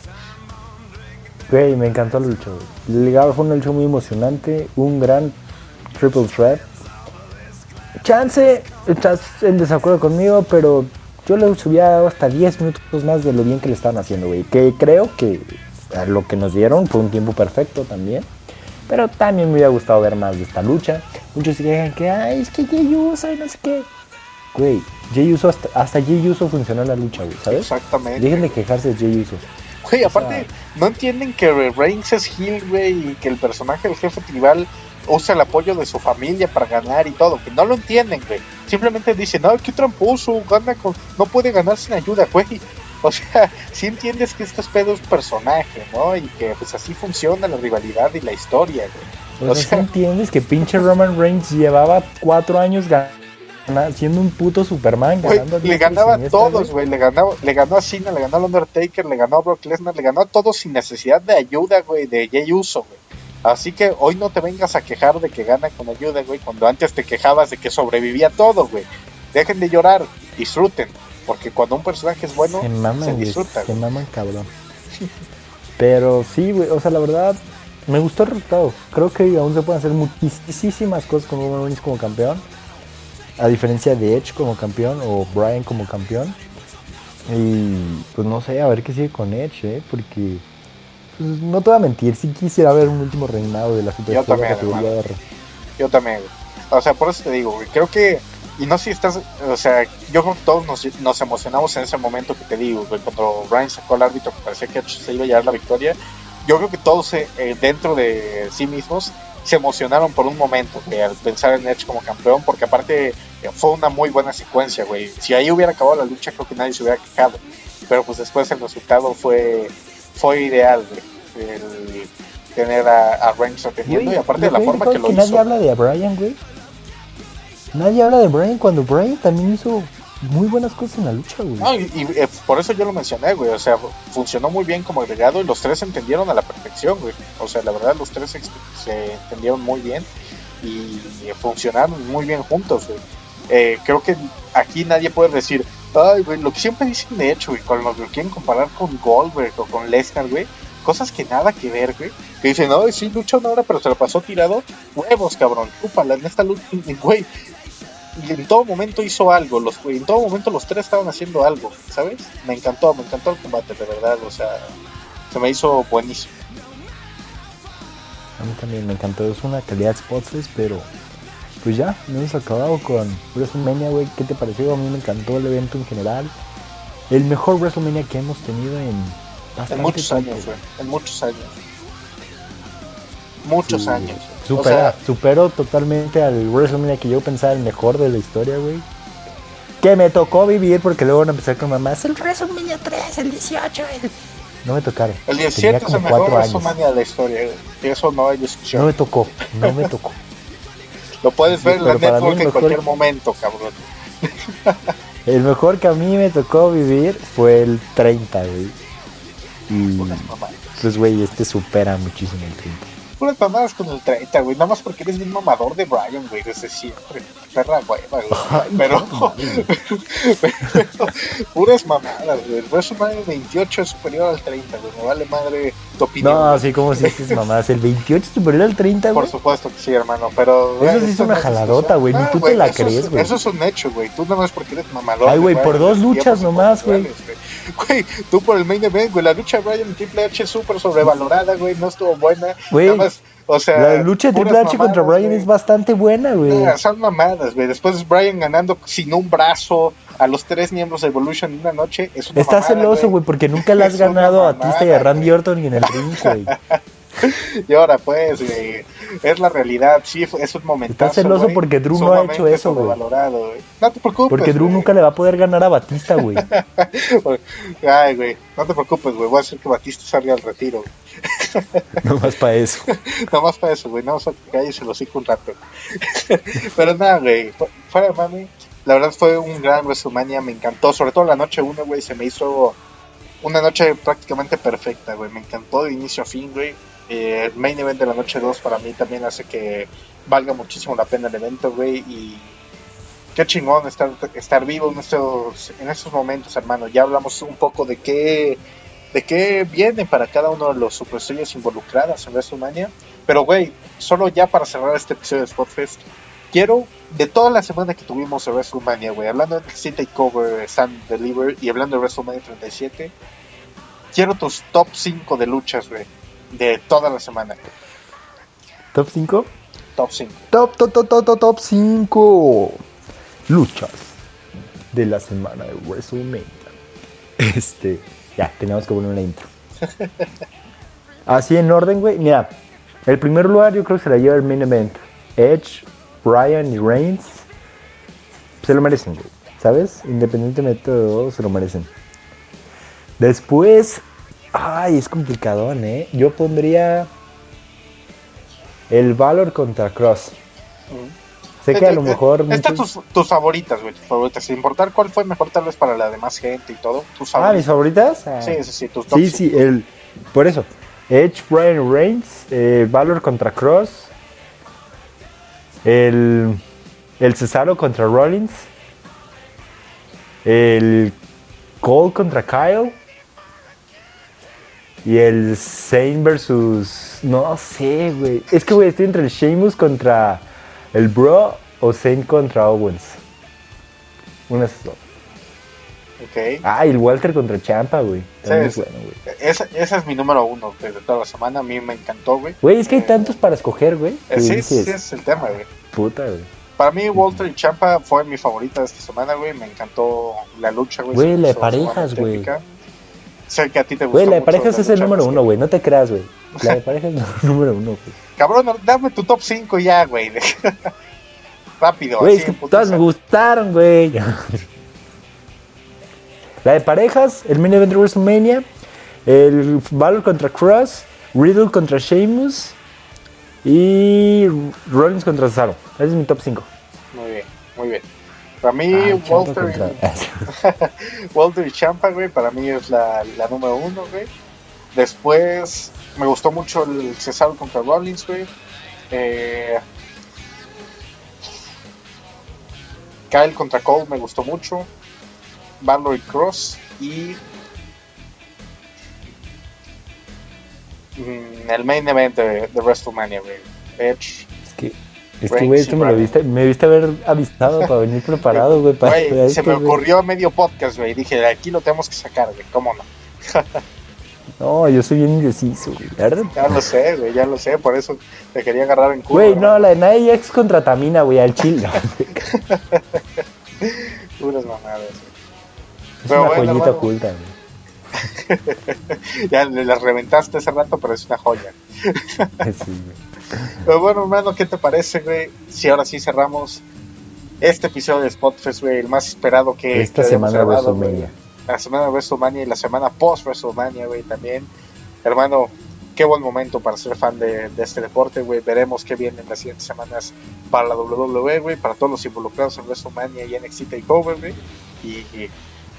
Güey, me encantó el güey. Ligado fue un lucha muy emocionante, un gran triple threat. Chance, estás en desacuerdo conmigo, pero yo le subía hasta 10 minutos más de lo bien que le estaban haciendo, güey. Que creo que lo que nos dieron fue un tiempo perfecto también. Pero también me hubiera gustado ver más de esta lucha. Muchos se quejan que, ay, es que Jay Uso y no sé qué. Güey, Jay Uso, hasta, hasta Jay Uso funcionó en la lucha, güey, ¿sabes? Exactamente. Dejen de quejarse de Jay Uso. Güey, aparte, no entienden que Reigns es heel, güey, y que el personaje del jefe tribal usa el apoyo de su familia para ganar y todo, que no lo entienden, güey. Simplemente dicen, no, qué tramposo, gana con, no puede ganar sin ayuda, güey. O sea, si entiendes que este pedo es personaje, ¿no? Y que pues así funciona la rivalidad y la historia, güey. O, sea, entiendes que pinche Roman Reigns llevaba cuatro años siendo un puto Superman ganando le ganaba a todos, güey, le ganó, le ganó a Cena, le ganó a Undertaker, le ganó a Brock Lesnar, le ganó a todos sin necesidad de ayuda, güey, de Jay Uso, güey. Así que hoy no te vengas a quejar de que gana con ayuda, güey, cuando antes te quejabas de que sobrevivía todo, güey. Dejen de llorar, disfruten. Porque cuando un personaje es bueno, se, disfruta. Se maman cabrón. Pero sí, güey, o sea, la verdad, me gustó el resultado. Creo que aún se pueden hacer muchísimas cosas con Roman Reigns como campeón. A diferencia de Edge como campeón o Brian como campeón. Y pues no sé, a ver qué sigue con Edge, ¿eh? Porque pues, no te voy a mentir, sí quisiera ver un último reinado de la Yo también, Yo también, O sea, por eso te digo, güey. Creo que y no sé si estás, o sea, yo creo que todos nos, emocionamos en ese momento que te digo, cuando Ryan sacó al árbitro que parecía que se iba a llevar la victoria. Yo creo que todos eh, dentro de sí mismos se emocionaron por un momento al pensar en Edge como campeón, porque aparte eh, fue una muy buena secuencia, güey. Si ahí hubiera acabado la lucha, creo que nadie se hubiera quejado. Pero pues después el resultado fue, fue ideal, güey. El tener a, a Reigns atendiendo y aparte de la forma que lo que Nadie habla de Brian, güey. Nadie habla de Brian cuando Brian también hizo muy buenas cosas en la lucha, güey. No, y, eh, por eso yo lo mencioné, güey. O sea, funcionó muy bien como agregado y los tres entendieron a la perfección, güey. O sea, la verdad, los tres se entendieron muy bien y funcionaron muy bien juntos, güey. eh, creo que aquí nadie puede decir, ay, güey, lo que siempre dicen de hecho, güey, cuando lo quieren comparar con Goldberg o con Lesnar, güey, cosas que nada que ver, güey, que dicen, ay, sí, lucha una hora, pero se lo pasó tirado, huevos, cabrón, chúpala, en esta lucha, güey, y en todo momento hizo algo, los, en todo momento los tres estaban haciendo algo, ¿sabes? Me encantó, me encantó el combate, de verdad, o sea, se me hizo buenísimo. A mí también me encantó, es una calidad spotless, pero pues ya, no hemos acabado con WrestleMania, güey. ¿Qué te pareció? A mí me encantó el evento en general. El mejor WrestleMania que hemos tenido en En muchos años, güey. En muchos años. Muchos años. Supera, superó totalmente al WrestleMania que yo pensaba el mejor de la historia, güey. Que me tocó vivir porque luego van a empezar con mamás. El WrestleMania 3, el 18, el... No me tocaron. El 17 es el mejor WrestleMania de la historia, güey. Eso no hay discusión. No me tocó, no me tocó. Lo puedes ver en la Network en cualquier momento, cabrón. el mejor que a mí me tocó vivir fue el 30, güey. Y pues, güey, este supera muchísimo el 30 puras mamadas con el 30, güey. Nada más porque eres un mamador de Brian, güey, desde siempre. Perra hueva, güey. Pero, pero, puras mamadas, güey. El WrestleMania 28 es superior al 30, güey. Me vale madre tu opinión. No, así como si dices mamadas. El 28 es superior al 30, güey. Por supuesto que sí, hermano. Pero. Eso sí es una jaladota, güey. Ni tú te la crees, güey. Eso es un hecho, güey. Tú nada más porque eres mamador. Ay, güey, por dos luchas nomás, güey. Güey, tú por el main event, güey. La lucha de Brian Triple H es súper sobrevalorada, güey. No estuvo buena. Güey. O sea, la lucha de Triple H contra Brian es bastante buena, güey. son mamadas, güey. Después Brian ganando sin un brazo a los tres miembros de Evolution en una noche. Es una Está celoso, güey, porque nunca le has ganado a Tista y a Randy Orton y en el ring, güey. y ahora pues, güey, es la realidad, sí, es un momento. Está celoso porque Drew no ha hecho eso, güey. No te preocupes. Porque Drew nunca le va a poder ganar a Batista, güey. Ay, güey, no te preocupes, güey, voy a hacer que Batista salga al retiro. no más para eso. no más para eso, güey, no para que calles los hijos un rato. Pero nada, güey, fuera de mami, la verdad fue un gran WrestleMania, me encantó, sobre todo la noche 1, güey, se me hizo una noche prácticamente perfecta, güey, me encantó de inicio a fin, güey eh, el main event de la noche 2 para mí también hace que valga muchísimo la pena el evento, güey. Y qué chingón estar, estar vivo en estos, en estos momentos, hermano. Ya hablamos un poco de qué, de qué viene para cada uno de los superestrellas involucradas en WrestleMania. Pero, güey, solo ya para cerrar este episodio de Spotfest, quiero, de toda la semana que tuvimos en WrestleMania, güey, hablando de City Cover, Stand Deliver y hablando de WrestleMania 37, quiero tus top 5 de luchas, güey de toda la semana. ¿Top 5? Top 5. Top, top, top, top, top 5. Luchas de la semana de WrestleMania. Este, ya, tenemos que poner una intro. Así en orden, güey. Mira, el primer lugar yo creo que se la lleva el main event. Edge, Bryan y Reigns. Se lo merecen, güey. ¿Sabes? Independientemente de todo, se lo merecen. Después, Ay, es complicado, ¿eh? Yo pondría el Valor contra Cross. Sé que a lo mejor. Estas tus, tus, favoritas, güey. Tus favoritas. Sin importar cuál fue mejor, tal vez para la demás gente y todo. Tus ah, mis favoritas. Sí, sí, sí. Tus sí, sí. El, por eso. Edge, Brian Reigns. Eh, Valor contra Cross. El, el Cesaro contra Rollins. El Cole contra Kyle. Y el Zane versus. No sé, güey. Es que, güey, estoy entre el Sheamus contra el Bro o Zane contra Owens. Una de esas dos. Ok. Ah, y el Walter contra Champa, güey. Es, bueno, güey. Esa, esa, es mi número uno de toda la semana. A mí me encantó, güey. Güey, es que hay eh, tantos para escoger, güey. Eh, sí, sí, sí, es el tema, güey. Puta, güey. Para mí, Walter y Champa fue mi favorita de esta semana, güey. Me encantó la lucha, güey. Güey, la de parejas, güey. Sé que a ti te gusta. Güey, la de parejas es el número uno, güey. No te creas, güey. La de parejas es el número uno, güey. Cabrón, dame tu top 5 ya, güey. Rápido. Güey, es que todas me gustaron, güey. la de parejas, el main event de WrestleMania, el Valor contra Cross, Riddle contra Sheamus y Rollins contra Cesaro. Ese es mi top 5. Muy bien, muy bien. Para mí, ah, Walter, y, Walter y Champa, güey, para mí es la, la número uno, güey. Después, me gustó mucho el Cesaro contra Rollins, güey. Eh, Kyle contra Cole me gustó mucho. Balor y Cross. Y mm, el main event de, de WrestleMania, güey. Edge. Es que, es que, güey, esto me lo viste, me viste haber avisado para venir preparado, güey. Para, Güey, se me ocurrió medio podcast, güey. Dije, aquí lo tenemos que sacar, güey. ¿Cómo no? No, yo soy bien indeciso, güey. ¿verdad? Ya lo sé, güey, ya lo sé. Por eso te quería agarrar en culo. Güey, no, la de Nia Jax contra Tamina, güey, al chile. Puras mamadas, güey. Es Pero una bueno, joyita hermano. oculta, güey. ya le las reventaste hace rato, pero es una joya. Sí, güey. Pero bueno, hermano, ¿qué te parece, güey? Si ahora sí cerramos este episodio de Spotfest, güey, el más esperado que Esta que semana de grabado. WrestleMania. La semana de WrestleMania y la semana post WrestleMania, güey, también. Hermano, qué buen momento para ser fan de, de este deporte, güey. Veremos qué viene en las siguientes semanas para la WWE, güey, para todos los involucrados en WrestleMania y NXT TakeOver, güey. Y, y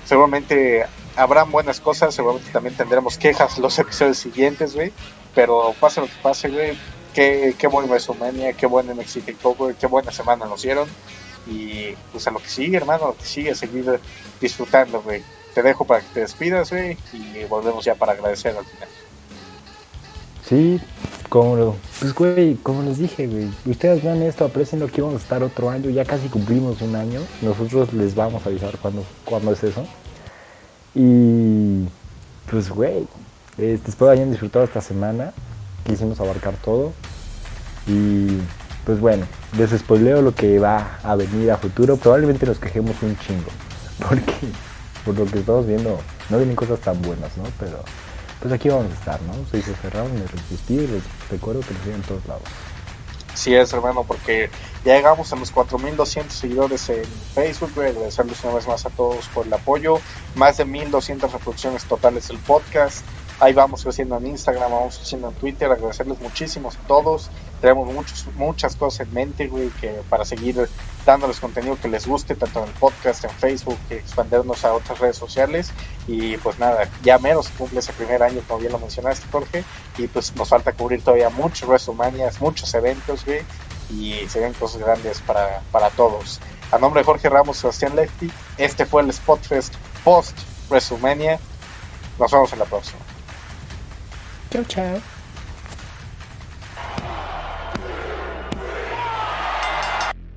seguramente habrán buenas cosas, seguramente también tendremos quejas los episodios siguientes, güey. Pero pase lo que pase, güey, qué, qué buen WrestleMania, qué buen NXT TakeOver, qué buena semana nos dieron. Y pues a lo que sigue, hermano, a lo que sigue, seguir disfrutando, güey. Te dejo para que te despidas, güey, y volvemos ya para agradecer al final. Sí, como lo, pues güey, como les dije, güey, ustedes vean esto, aprecien aquí vamos a estar otro año, ya casi cumplimos un año, nosotros les vamos a avisar cuándo, cuándo es eso. Y pues güey, este, espero hayan disfrutado esta semana, quisimos abarcar todo. Y pues bueno, les spoileo lo que va a venir a futuro, probablemente nos quejemos un chingo, porque por lo que estamos viendo no vienen cosas tan buenas, ¿no? Pero pues aquí vamos a estar, ¿no? Soy José Raúl, me despido y recuerdo que nos siguen en todos lados. Sí es, hermano, porque ya llegamos a los 4.200 seguidores en Facebook. Agradecerles una vez más a todos por el apoyo. Más de 1.200 reproducciones totales del podcast. Ahí vamos creciendo en Instagram, vamos creciendo en Twitter. Agradecerles muchísimo a todos. Tenemos muchos, muchas cosas en mente, güey, que para seguir dándoles contenido que les guste, tanto en el podcast, en Facebook, que expandernos a otras redes sociales. Y pues nada, ya menos cumple ese primer año, como bien lo mencionaste, Jorge. Y pues nos falta cubrir todavía muchos WrestleManias, muchos eventos, güey. Y se ven cosas grandes para, para todos. A nombre de Jorge Ramos, Sebastián Lefty, este fue el Spotfest post WrestleMania. Nos vemos en la próxima. Ciao, ciao.